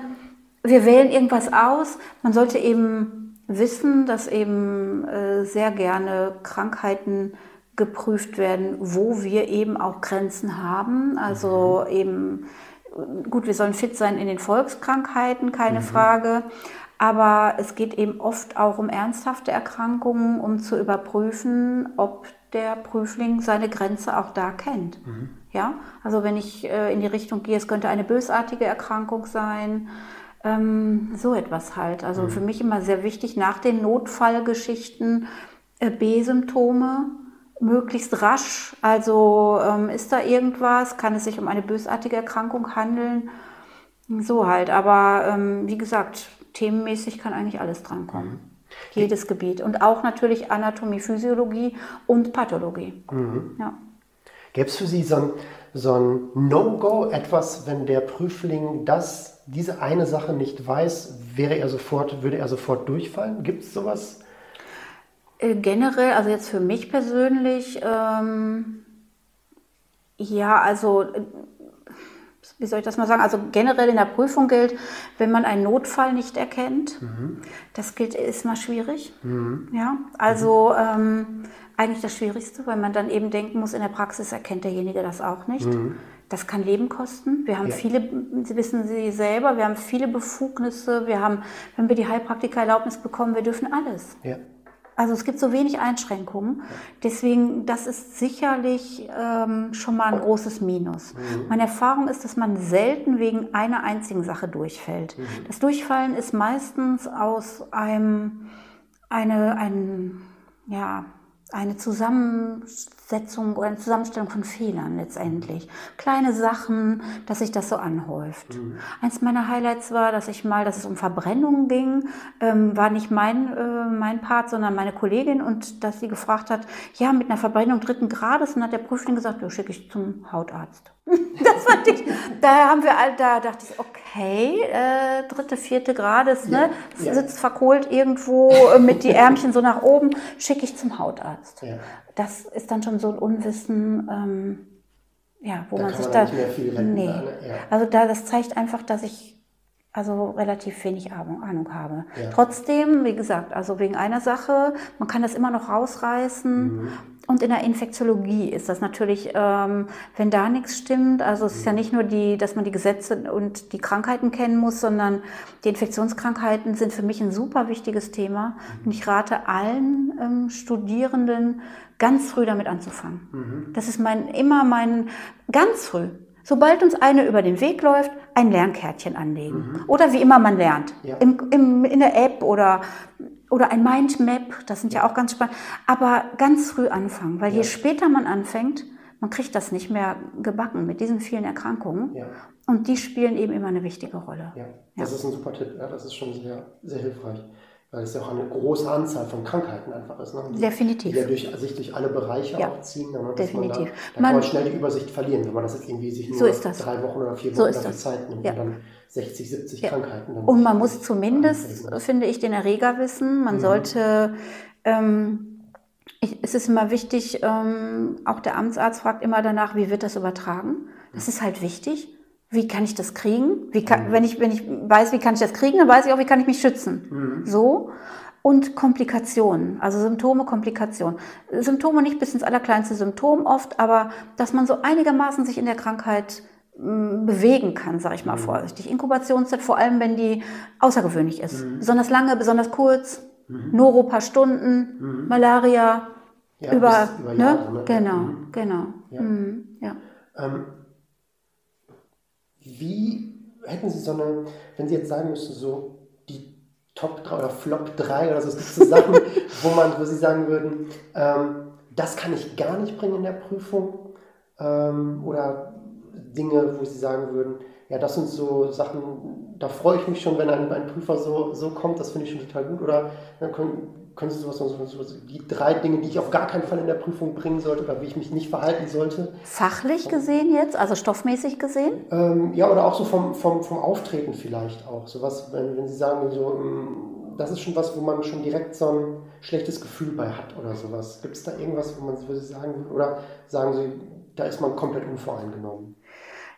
wir wählen irgendwas aus. Man sollte eben wissen, dass eben äh, sehr gerne Krankheiten geprüft werden, wo wir eben auch Grenzen haben. Also mhm. eben, gut, wir sollen fit sein in den Volkskrankheiten, keine mhm. Frage. Aber es geht eben oft auch um ernsthafte Erkrankungen, um zu überprüfen, ob der Prüfling seine Grenze auch da kennt. Mhm. Ja, also wenn ich äh, in die Richtung gehe, es könnte eine bösartige Erkrankung sein, ähm, so etwas halt. Also mhm. für mich immer sehr wichtig, nach den Notfallgeschichten äh, B-Symptome möglichst rasch. Also ähm, ist da irgendwas? Kann es sich um eine bösartige Erkrankung handeln? So halt. Aber ähm, wie gesagt, themenmäßig kann eigentlich alles drankommen. Mhm. Jedes Gebiet. Und auch natürlich Anatomie, Physiologie und Pathologie. Mhm. Ja. Gäbe es für Sie so ein, so ein No-Go, etwas, wenn der Prüfling das, diese eine Sache nicht weiß, wäre er sofort, würde er sofort durchfallen? Gibt es sowas? Äh, generell, also jetzt für mich persönlich, ähm, ja, also wie soll ich das mal sagen, also generell in der Prüfung gilt, wenn man einen Notfall nicht erkennt, mhm. das gilt, ist mal schwierig. Mhm. Ja, also ähm, eigentlich das Schwierigste, weil man dann eben denken muss, in der Praxis erkennt derjenige das auch nicht. Mhm. Das kann Leben kosten. Wir haben ja. viele, Sie wissen Sie selber, wir haben viele Befugnisse. Wir haben, wenn wir die Heilpraktikererlaubnis bekommen, wir dürfen alles. Ja. Also es gibt so wenig Einschränkungen. Deswegen, das ist sicherlich ähm, schon mal ein großes Minus. Mhm. Meine Erfahrung ist, dass man selten wegen einer einzigen Sache durchfällt. Mhm. Das Durchfallen ist meistens aus einem, eine, ein, ja, eine Zusammensetzung oder eine Zusammenstellung von Fehlern letztendlich. Kleine Sachen, dass sich das so anhäuft. Mhm. Eins meiner Highlights war, dass ich mal, dass es um Verbrennung ging, ähm, war nicht mein, äh, mein Part, sondern meine Kollegin und dass sie gefragt hat, ja, mit einer Verbrennung dritten Grades und hat der Prüfling gesagt, ja, schicke ich zum Hautarzt. das fand ich, da haben wir all, da dachte ich, okay, äh, dritte, vierte Grades, ne? Ja, ja. Sitzt verkohlt irgendwo äh, mit die Ärmchen so nach oben, schicke ich zum Hautarzt. Ja. Das ist dann schon so ein Unwissen, ähm, ja, wo da man sich man da. Nee. Ja. Also da, das zeigt einfach, dass ich also relativ wenig Ahnung habe. Ja. Trotzdem, wie gesagt, also wegen einer Sache, man kann das immer noch rausreißen. Mhm. Und in der Infektiologie ist das natürlich, ähm, wenn da nichts stimmt, also es ist ja mhm. nicht nur die, dass man die Gesetze und die Krankheiten kennen muss, sondern die Infektionskrankheiten sind für mich ein super wichtiges Thema. Mhm. Und ich rate allen ähm, Studierenden, ganz früh damit anzufangen. Mhm. Das ist mein, immer mein, ganz früh. Sobald uns eine über den Weg läuft, ein Lernkärtchen anlegen. Mhm. Oder wie immer man lernt. Ja. Im, im, in der App oder, oder ein Mindmap, das sind ja. ja auch ganz spannend. Aber ganz früh anfangen, weil ja. je später man anfängt, man kriegt das nicht mehr gebacken mit diesen vielen Erkrankungen. Ja. Und die spielen eben immer eine wichtige Rolle. Ja, das ist ein super Tipp. Ja, das ist schon sehr, sehr hilfreich weil es ja auch eine große Anzahl von Krankheiten einfach ist. Ne? Die, definitiv. Die ja durch, sich durch alle Bereiche ja, aufziehen. Ne? definitiv. Man da, da man, kann man schnell die Übersicht verlieren, wenn man das jetzt irgendwie sich nur so drei Wochen oder vier Wochen so Zeit nimmt ja. und dann 60, 70 ja. Krankheiten. und man muss zumindest, finde ich, den Erreger wissen. Man mhm. sollte... Ähm, ich, es ist immer wichtig, ähm, auch der Amtsarzt fragt immer danach, wie wird das übertragen. Das ist halt wichtig wie kann ich das kriegen? Kann, mhm. wenn, ich, wenn ich weiß, wie kann ich das kriegen, dann weiß ich auch, wie kann ich mich schützen. Mhm. So. Und Komplikationen, also Symptome, Komplikationen. Symptome nicht bis ins allerkleinste Symptom oft, aber dass man so einigermaßen sich in der Krankheit bewegen kann, sage ich mal mhm. vorsichtig. Inkubationszeit, vor allem wenn die außergewöhnlich ist. Mhm. Besonders lange, besonders kurz, mhm. Noro paar Stunden, mhm. Malaria, ja, über, über ne? Jahre, ne? Genau, mhm. genau. Ja. ja. Ähm, wie hätten Sie so eine, wenn Sie jetzt sagen müssten, so die Top 3 oder Flop 3 oder so, es gibt so Sachen, wo, man, wo Sie sagen würden, ähm, das kann ich gar nicht bringen in der Prüfung ähm, oder Dinge, wo Sie sagen würden, ja, das sind so Sachen, da freue ich mich schon, wenn ein, ein Prüfer so, so kommt, das finde ich schon total gut. Oder dann können, können Sie sowas, sowas, sowas, die drei Dinge, die ich auf gar keinen Fall in der Prüfung bringen sollte oder wie ich mich nicht verhalten sollte? Fachlich gesehen jetzt, also stoffmäßig gesehen? Ähm, ja, oder auch so vom, vom, vom Auftreten vielleicht auch. Sowas, wenn, wenn Sie sagen, so, mm, das ist schon was, wo man schon direkt so ein schlechtes Gefühl bei hat oder sowas. Gibt es da irgendwas, wo man wo Sie sagen, oder sagen Sie, da ist man komplett unvoreingenommen?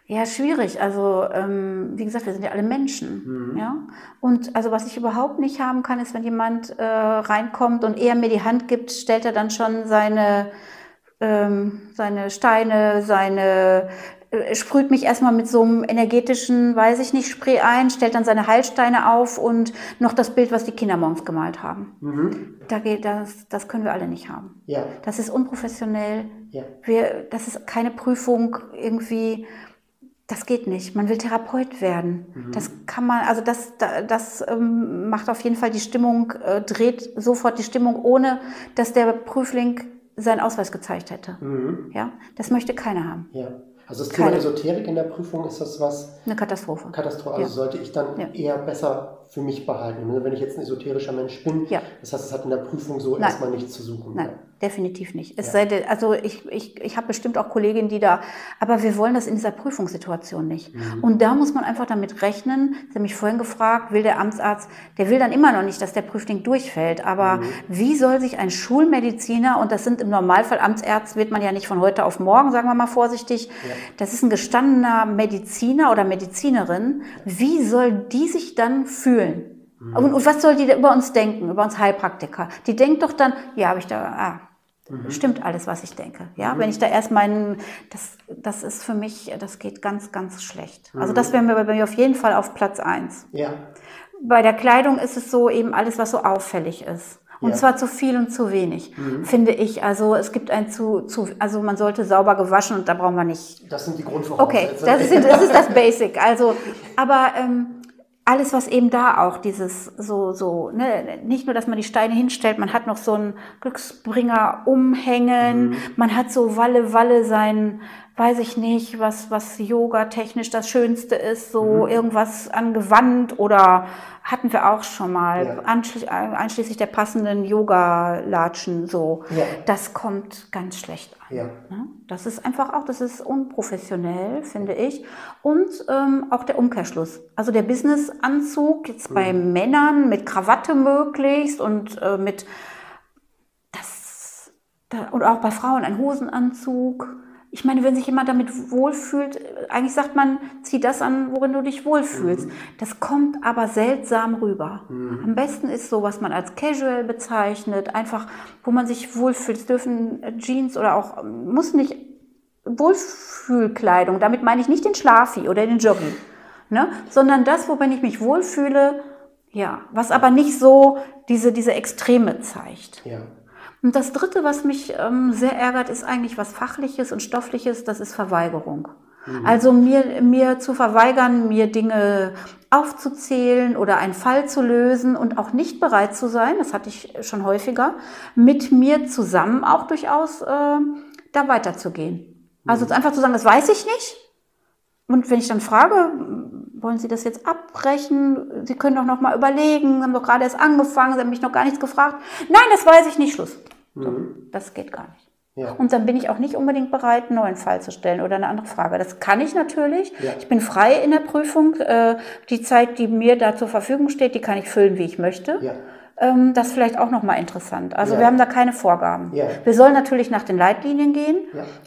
Ja, schwierig. Also ähm, wie gesagt, wir sind ja alle Menschen. Mhm. Ja? Und also was ich überhaupt nicht haben kann, ist, wenn jemand äh, reinkommt und er mir die Hand gibt, stellt er dann schon seine, ähm, seine Steine, seine äh, sprüht mich erstmal mit so einem energetischen, weiß ich nicht, Spray ein, stellt dann seine Heilsteine auf und noch das Bild, was die Kinder morgens gemalt haben. Mhm. Da geht das, das können wir alle nicht haben. Ja. Das ist unprofessionell. Ja. Wir, das ist keine Prüfung irgendwie das geht nicht. Man will Therapeut werden. Mhm. Das kann man, also das, das ähm, macht auf jeden Fall die Stimmung, äh, dreht sofort die Stimmung, ohne dass der Prüfling seinen Ausweis gezeigt hätte. Mhm. Ja, das möchte keiner haben. Ja. Also das Thema Esoterik in der Prüfung ist das was? Eine Katastrophe. Katastrophe. Also ja. sollte ich dann ja. eher besser für mich behalten. Wenn ich jetzt ein esoterischer Mensch bin, ja. das heißt, es hat in der Prüfung so Nein. erstmal nichts zu suchen. Nein, definitiv nicht. Es sei denn, also ich, ich, ich habe bestimmt auch Kolleginnen, die da, aber wir wollen das in dieser Prüfungssituation nicht. Mhm. Und da muss man einfach damit rechnen. Sie haben mich vorhin gefragt, will der Amtsarzt, der will dann immer noch nicht, dass der Prüfling durchfällt. Aber mhm. wie soll sich ein Schulmediziner, und das sind im Normalfall Amtsärzte, wird man ja nicht von heute auf morgen, sagen wir mal vorsichtig, das ist ein gestandener Mediziner oder Medizinerin, wie soll die sich dann fühlen? Mhm. Und, und, was soll die über uns denken, über uns Heilpraktiker? Die denkt doch dann, ja, habe ich da, ah, Mhm. Stimmt alles, was ich denke. Ja, mhm. wenn ich da erst meinen, das, das ist für mich, das geht ganz, ganz schlecht. Also mhm. das wäre bei mir auf jeden Fall auf Platz eins. Ja. Bei der Kleidung ist es so eben alles, was so auffällig ist. Und ja. zwar zu viel und zu wenig, mhm. finde ich. Also es gibt ein zu, zu, also man sollte sauber gewaschen und da brauchen wir nicht. Das sind die Grundvoraussetzungen. Okay, das ist, das ist das Basic. Also, aber ähm, alles, was eben da auch dieses so, so, ne, nicht nur, dass man die Steine hinstellt, man hat noch so einen Glücksbringer umhängen, mhm. man hat so Walle, Walle sein, weiß ich nicht, was, was Yoga technisch das Schönste ist, so mhm. irgendwas an Gewand oder hatten wir auch schon mal, ja. einschließlich, einschließlich der passenden Yoga-Latschen, so. Ja. Das kommt ganz schlecht an. Ja. Ne? Das ist einfach auch, das ist unprofessionell, finde ich. Und ähm, auch der Umkehrschluss. Also der Business-Anzug, jetzt bei mhm. Männern mit Krawatte möglichst und äh, mit das, da, und auch bei Frauen ein Hosenanzug ich meine, wenn sich jemand damit wohlfühlt, eigentlich sagt man, zieh das an, worin du dich wohlfühlst. Mhm. Das kommt aber seltsam rüber. Mhm. Am besten ist so, was man als casual bezeichnet, einfach, wo man sich wohlfühlt. Es dürfen Jeans oder auch, muss nicht Wohlfühlkleidung, damit meine ich nicht den Schlafi oder den Jogging, ne? sondern das, wobei ich mich wohlfühle, ja, was aber nicht so diese, diese Extreme zeigt. Ja. Und das Dritte, was mich ähm, sehr ärgert, ist eigentlich was Fachliches und Stoffliches, das ist Verweigerung. Mhm. Also mir, mir zu verweigern, mir Dinge aufzuzählen oder einen Fall zu lösen und auch nicht bereit zu sein, das hatte ich schon häufiger, mit mir zusammen auch durchaus äh, da weiterzugehen. Also mhm. einfach zu sagen, das weiß ich nicht. Und wenn ich dann frage, wollen Sie das jetzt abbrechen? Sie können doch noch mal überlegen, Sie haben doch gerade erst angefangen, Sie haben mich noch gar nichts gefragt. Nein, das weiß ich nicht, Schluss. Mhm. Das geht gar nicht. Ja. Und dann bin ich auch nicht unbedingt bereit, einen neuen Fall zu stellen oder eine andere Frage. Das kann ich natürlich. Ja. Ich bin frei in der Prüfung. Äh, die Zeit, die mir da zur Verfügung steht, die kann ich füllen, wie ich möchte. Ja. Ähm, das ist vielleicht auch nochmal interessant. Also wir haben da keine Vorgaben. Wir sollen natürlich nach den Leitlinien gehen,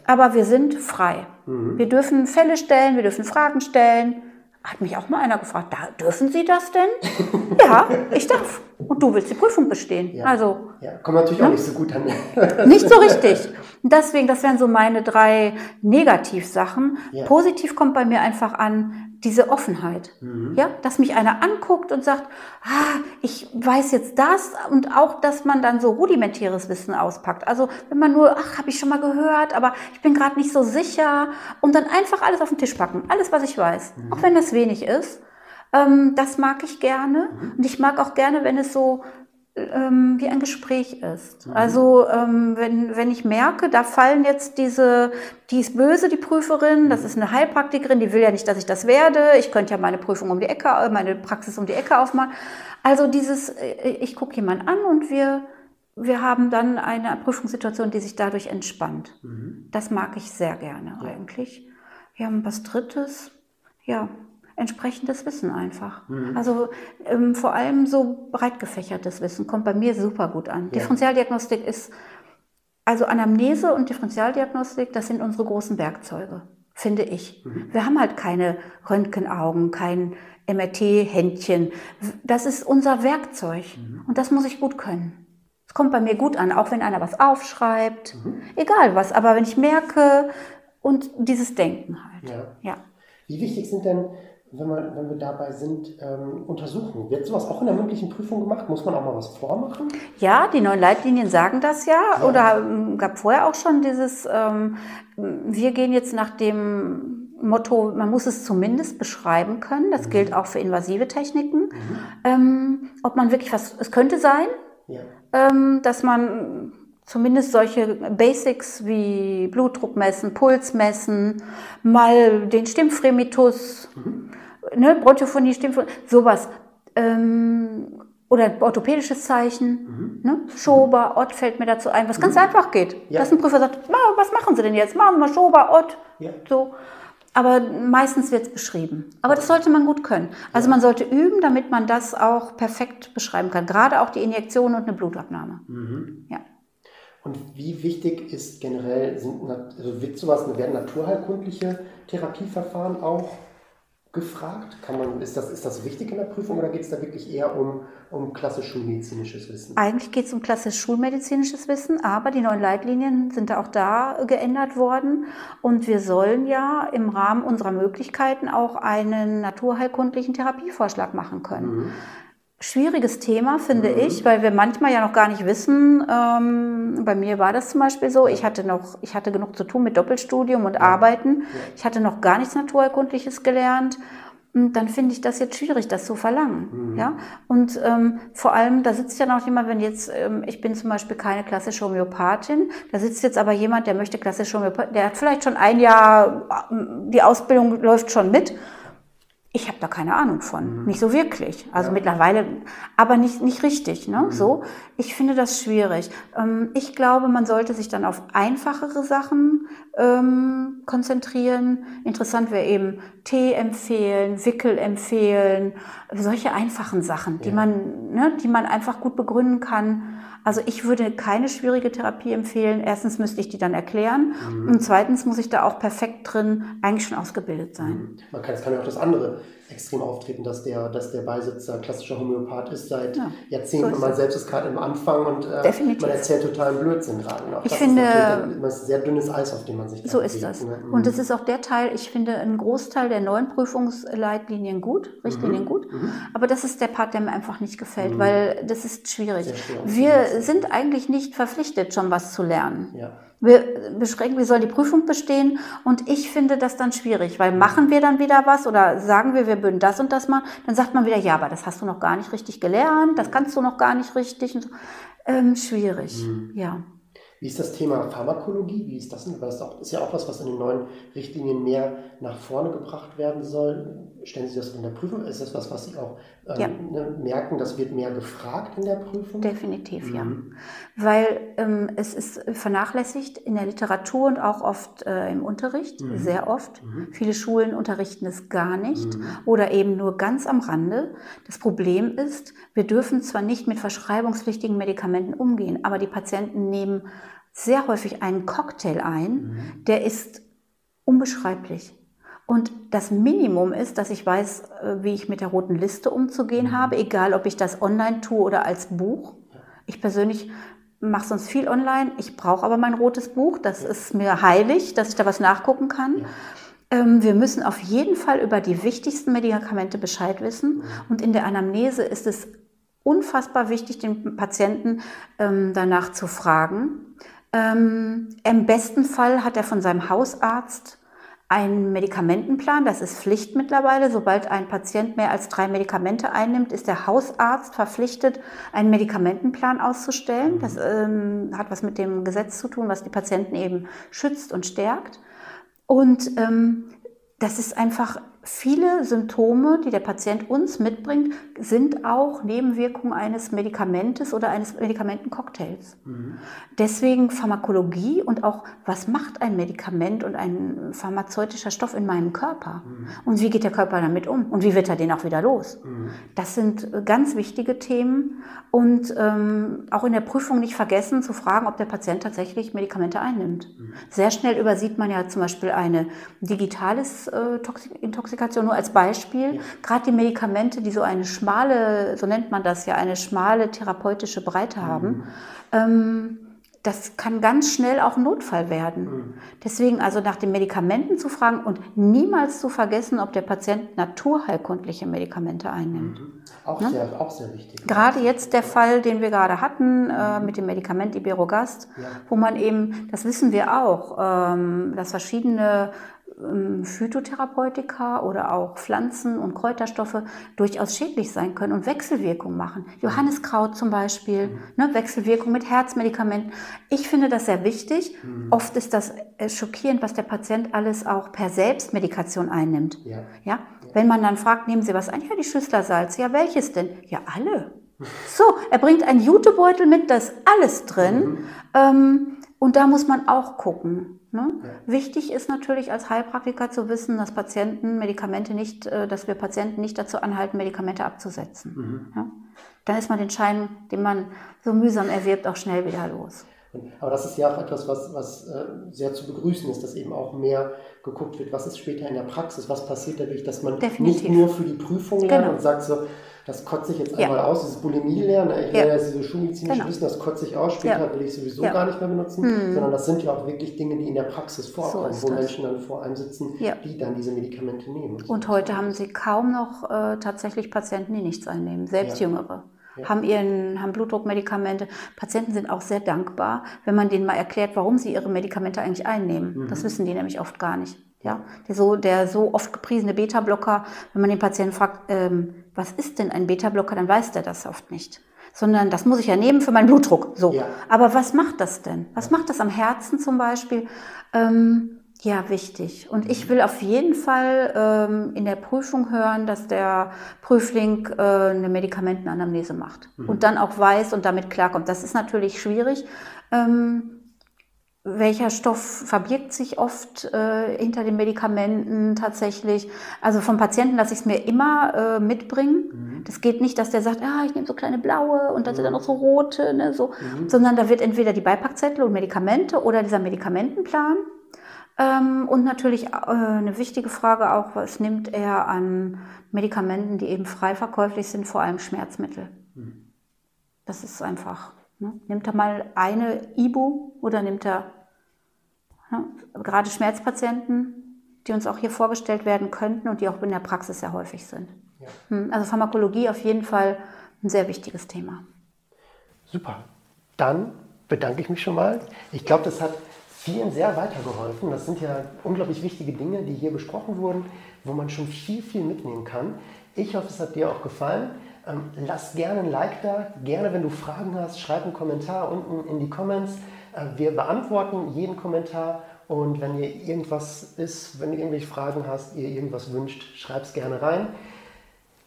aber wir sind frei. Mhm. Wir dürfen Fälle stellen, wir dürfen Fragen stellen. Hat mich auch mal einer gefragt, da, dürfen Sie das denn? ja, ich darf. Und du willst die Prüfung bestehen. Ja. Also. Ja, kommt natürlich ne? auch nicht so gut an. nicht so richtig. Deswegen, das wären so meine drei Negativsachen. Ja. Positiv kommt bei mir einfach an, diese Offenheit. Mhm. Ja, dass mich einer anguckt und sagt, ah, ich weiß jetzt das und auch, dass man dann so rudimentäres Wissen auspackt. Also wenn man nur, ach, habe ich schon mal gehört, aber ich bin gerade nicht so sicher und dann einfach alles auf den Tisch packen, alles, was ich weiß, mhm. auch wenn das wenig ist. Ähm, das mag ich gerne mhm. und ich mag auch gerne, wenn es so ähm, wie ein Gespräch ist. Mhm. Also ähm, wenn, wenn ich merke, da fallen jetzt diese, die ist böse, die Prüferin, das ist eine Heilpraktikerin, die will ja nicht, dass ich das werde, ich könnte ja meine Prüfung um die Ecke, meine Praxis um die Ecke aufmachen. Also dieses, äh, ich gucke jemanden an und wir, wir haben dann eine Prüfungssituation, die sich dadurch entspannt. Mhm. Das mag ich sehr gerne ja. eigentlich. Wir haben was Drittes. Ja, entsprechendes Wissen einfach. Mhm. Also ähm, vor allem so breit gefächertes Wissen kommt bei mir super gut an. Ja. Differentialdiagnostik ist, also Anamnese und Differentialdiagnostik, das sind unsere großen Werkzeuge, finde ich. Mhm. Wir haben halt keine Röntgenaugen, kein MRT-Händchen. Das ist unser Werkzeug mhm. und das muss ich gut können. Es kommt bei mir gut an, auch wenn einer was aufschreibt, mhm. egal was, aber wenn ich merke und dieses Denken halt. Ja. ja. Wie wichtig sind denn wenn wir, wenn wir dabei sind, ähm, untersuchen. Wird sowas auch in der mündlichen Prüfung gemacht? Muss man auch mal was vormachen? Ja, die neuen Leitlinien sagen das ja. ja. Oder ähm, gab vorher auch schon dieses, ähm, wir gehen jetzt nach dem Motto, man muss es zumindest beschreiben können. Das mhm. gilt auch für invasive Techniken. Mhm. Ähm, ob man wirklich was, es könnte sein, ja. ähm, dass man zumindest solche Basics wie Blutdruck messen, Puls messen, mal den Stimmfremitus, mhm. ne, Bronchophonie, Stimmfremitus, sowas. Ähm, oder orthopädisches Zeichen, mhm. ne? Schober, Ott fällt mir dazu ein, was ganz mhm. einfach geht. Ja. Dass ein Prüfer sagt, was machen Sie denn jetzt? Machen Sie mal Schober, Ott. Ja. So. Aber meistens wird es beschrieben. Aber das sollte man gut können. Also ja. man sollte üben, damit man das auch perfekt beschreiben kann. Gerade auch die Injektion und eine Blutabnahme. Mhm. Ja. Und wie wichtig ist generell, sind, also wird sowas, werden naturheilkundliche Therapieverfahren auch gefragt? Kann man, ist, das, ist das wichtig in der Prüfung oder geht es da wirklich eher um, um klassisch schulmedizinisches Wissen? Eigentlich geht es um klassisch schulmedizinisches Wissen, aber die neuen Leitlinien sind auch da geändert worden. Und wir sollen ja im Rahmen unserer Möglichkeiten auch einen naturheilkundlichen Therapievorschlag machen können. Mhm. Schwieriges Thema, finde mhm. ich, weil wir manchmal ja noch gar nicht wissen, ähm, bei mir war das zum Beispiel so, ich hatte noch, ich hatte genug zu tun mit Doppelstudium und ja. Arbeiten, ja. ich hatte noch gar nichts Naturerkundliches gelernt und dann finde ich das jetzt schwierig, das zu verlangen. Mhm. Ja? Und ähm, vor allem, da sitzt ja noch jemand, wenn jetzt, ähm, ich bin zum Beispiel keine klassische Homöopathin, da sitzt jetzt aber jemand, der möchte klassische Homöopathin, der hat vielleicht schon ein Jahr, die Ausbildung läuft schon mit ich habe da keine Ahnung von, mhm. nicht so wirklich. Also ja. mittlerweile, aber nicht nicht richtig. Ne? Mhm. So, ich finde das schwierig. Ähm, ich glaube, man sollte sich dann auf einfachere Sachen ähm, konzentrieren. Interessant wäre eben Tee empfehlen, Wickel empfehlen, solche einfachen Sachen, die ja. man, ne, die man einfach gut begründen kann. Also ich würde keine schwierige Therapie empfehlen. Erstens müsste ich die dann erklären mhm. und zweitens muss ich da auch perfekt drin eigentlich schon ausgebildet sein. Mhm. Man kann, es kann ja auch das andere extrem auftreten, dass der, dass der Beisitzer klassischer Homöopath ist seit ja, Jahrzehnten so man selbst ist gerade im Anfang und äh, man erzählt totalen Blödsinn gerade. Ich finde, ist ein sehr dünnes Eis, auf dem man sich So ist das. Ne? Und das ist auch der Teil, ich finde einen Großteil der neuen Prüfungsleitlinien gut, Richtlinien mhm. gut, mhm. aber das ist der Part, der mir einfach nicht gefällt, mhm. weil das ist schwierig. Wir sind eigentlich nicht verpflichtet, schon was zu lernen. Ja. Beschränken, wir sollen die Prüfung bestehen und ich finde das dann schwierig, weil machen wir dann wieder was oder sagen wir, wir würden das und das machen, dann sagt man wieder, ja, aber das hast du noch gar nicht richtig gelernt, das kannst du noch gar nicht richtig. Ähm, schwierig, mhm. ja. Wie ist das Thema Pharmakologie? Wie ist das denn? Das ist ja auch was, was in den neuen Richtlinien mehr nach vorne gebracht werden soll. Stellen Sie das in der Prüfung? Ist das was, was Sie auch ähm, ja. ne, merken, das wird mehr gefragt in der Prüfung? Definitiv, mhm. ja. Weil ähm, es ist vernachlässigt in der Literatur und auch oft äh, im Unterricht, mhm. sehr oft. Mhm. Viele Schulen unterrichten es gar nicht mhm. oder eben nur ganz am Rande. Das Problem ist, wir dürfen zwar nicht mit verschreibungspflichtigen Medikamenten umgehen, aber die Patienten nehmen sehr häufig einen Cocktail ein, mhm. der ist unbeschreiblich. Und das Minimum ist, dass ich weiß, äh, wie ich mit der roten Liste umzugehen mhm. habe, egal ob ich das online tue oder als Buch. Ich persönlich mache sonst viel online. Ich brauche aber mein rotes Buch. Das ist mir heilig, dass ich da was nachgucken kann. Ähm, wir müssen auf jeden Fall über die wichtigsten Medikamente Bescheid wissen. Mhm. Und in der Anamnese ist es unfassbar wichtig, den Patienten ähm, danach zu fragen. Ähm, Im besten Fall hat er von seinem Hausarzt ein Medikamentenplan, das ist Pflicht mittlerweile. Sobald ein Patient mehr als drei Medikamente einnimmt, ist der Hausarzt verpflichtet, einen Medikamentenplan auszustellen. Das ähm, hat was mit dem Gesetz zu tun, was die Patienten eben schützt und stärkt. Und ähm, das ist einfach viele Symptome, die der Patient uns mitbringt, sind auch Nebenwirkungen eines Medikamentes oder eines Medikamentencocktails. Mhm. Deswegen Pharmakologie und auch, was macht ein Medikament und ein pharmazeutischer Stoff in meinem Körper? Mhm. Und wie geht der Körper damit um? Und wie wird er den auch wieder los? Mhm. Das sind ganz wichtige Themen und ähm, auch in der Prüfung nicht vergessen zu fragen, ob der Patient tatsächlich Medikamente einnimmt. Mhm. Sehr schnell übersieht man ja zum Beispiel eine digitales äh, Intoxikation nur als Beispiel. Ja. Gerade die Medikamente, die so eine schmale, so nennt man das ja, eine schmale therapeutische Breite haben, mhm. ähm, das kann ganz schnell auch ein Notfall werden. Mhm. Deswegen also nach den Medikamenten zu fragen und niemals zu vergessen, ob der Patient naturheilkundliche Medikamente einnimmt. Mhm. Auch, ne? sehr, auch sehr wichtig. Gerade jetzt der Fall, den wir gerade hatten äh, mit dem Medikament Iberogast, ja. wo man eben, das wissen wir auch, ähm, dass verschiedene Phytotherapeutika oder auch Pflanzen- und Kräuterstoffe durchaus schädlich sein können und Wechselwirkung machen. Johanniskraut zum Beispiel, mhm. ne, Wechselwirkung mit Herzmedikamenten. Ich finde das sehr wichtig. Mhm. Oft ist das äh, schockierend, was der Patient alles auch per Selbstmedikation einnimmt. Ja. ja? Wenn man dann fragt, nehmen Sie was ein? Ja, die Schüsslersalz. Ja, welches denn? Ja, alle. So, er bringt einen Jutebeutel mit, da ist alles drin. Mhm. Ähm, und da muss man auch gucken. Ne? Ja. Wichtig ist natürlich als Heilpraktiker zu wissen, dass Patienten Medikamente nicht, äh, dass wir Patienten nicht dazu anhalten, Medikamente abzusetzen. Mhm. Ja? Dann ist man den Schein, den man so mühsam erwirbt, auch schnell wieder los. Aber das ist ja auch etwas, was, was äh, sehr zu begrüßen ist, dass eben auch mehr geguckt wird, was ist später in der Praxis, was passiert dadurch, dass man Definitiv. nicht nur für die Prüfung lernt genau. und sagt so, das kotze ich jetzt einmal ja. aus, dieses Bulimie lernen. Ich ja. will ja diese schulmedizinische genau. Wissen, das kotze ich aus, später ja. will ich sowieso gar nicht mehr benutzen, hm. sondern das sind ja auch wirklich Dinge, die in der Praxis vorkommen, so wo das. Menschen dann vor einem sitzen, die dann diese Medikamente nehmen. Und, und heute haben Sie kaum noch äh, tatsächlich Patienten, die nichts einnehmen, selbst Jüngere. Haben, ihren, haben Blutdruckmedikamente. Patienten sind auch sehr dankbar, wenn man denen mal erklärt, warum sie ihre Medikamente eigentlich einnehmen. Mhm. Das wissen die nämlich oft gar nicht. Ja, der so, der so oft gepriesene Beta-Blocker, wenn man den Patienten fragt, ähm, was ist denn ein Beta-Blocker, dann weiß der das oft nicht. Sondern das muss ich ja nehmen für meinen Blutdruck. So. Ja. Aber was macht das denn? Was macht das am Herzen zum Beispiel? Ähm, ja, wichtig. Und ich will auf jeden Fall ähm, in der Prüfung hören, dass der Prüfling äh, eine Medikamentenanamnese macht mhm. und dann auch weiß und damit klarkommt. Das ist natürlich schwierig. Ähm, welcher Stoff verbirgt sich oft äh, hinter den Medikamenten tatsächlich? Also vom Patienten lasse ich es mir immer äh, mitbringen. Mhm. Das geht nicht, dass der sagt, ah, ich nehme so kleine blaue und dann mhm. sind da noch so rote, ne, so, mhm. sondern da wird entweder die Beipackzettel und Medikamente oder dieser Medikamentenplan. Ähm, und natürlich äh, eine wichtige Frage auch, was nimmt er an Medikamenten, die eben frei verkäuflich sind, vor allem Schmerzmittel? Mhm. Das ist einfach Ne? Nimmt er mal eine Ibu oder nimmt er gerade Schmerzpatienten, die uns auch hier vorgestellt werden könnten und die auch in der Praxis sehr häufig sind. Ja. Hm, also Pharmakologie auf jeden Fall ein sehr wichtiges Thema. Super. Dann bedanke ich mich schon mal. Ich glaube, das hat vielen sehr weitergeholfen. Das sind ja unglaublich wichtige Dinge, die hier besprochen wurden, wo man schon viel, viel mitnehmen kann. Ich hoffe, es hat dir auch gefallen. Ähm, lass gerne ein Like da. Gerne, wenn du Fragen hast, schreib einen Kommentar unten in die Comments. Äh, wir beantworten jeden Kommentar. Und wenn ihr irgendwas ist, wenn du irgendwelche Fragen hast, ihr irgendwas wünscht, schreib es gerne rein.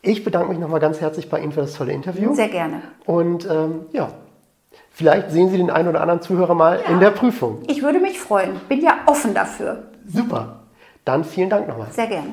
Ich bedanke mich nochmal ganz herzlich bei Ihnen für das tolle Interview. Sehr gerne. Und ähm, ja, vielleicht sehen Sie den einen oder anderen Zuhörer mal ja. in der Prüfung. Ich würde mich freuen. Bin ja offen dafür. Super. Dann vielen Dank nochmal. Sehr gerne.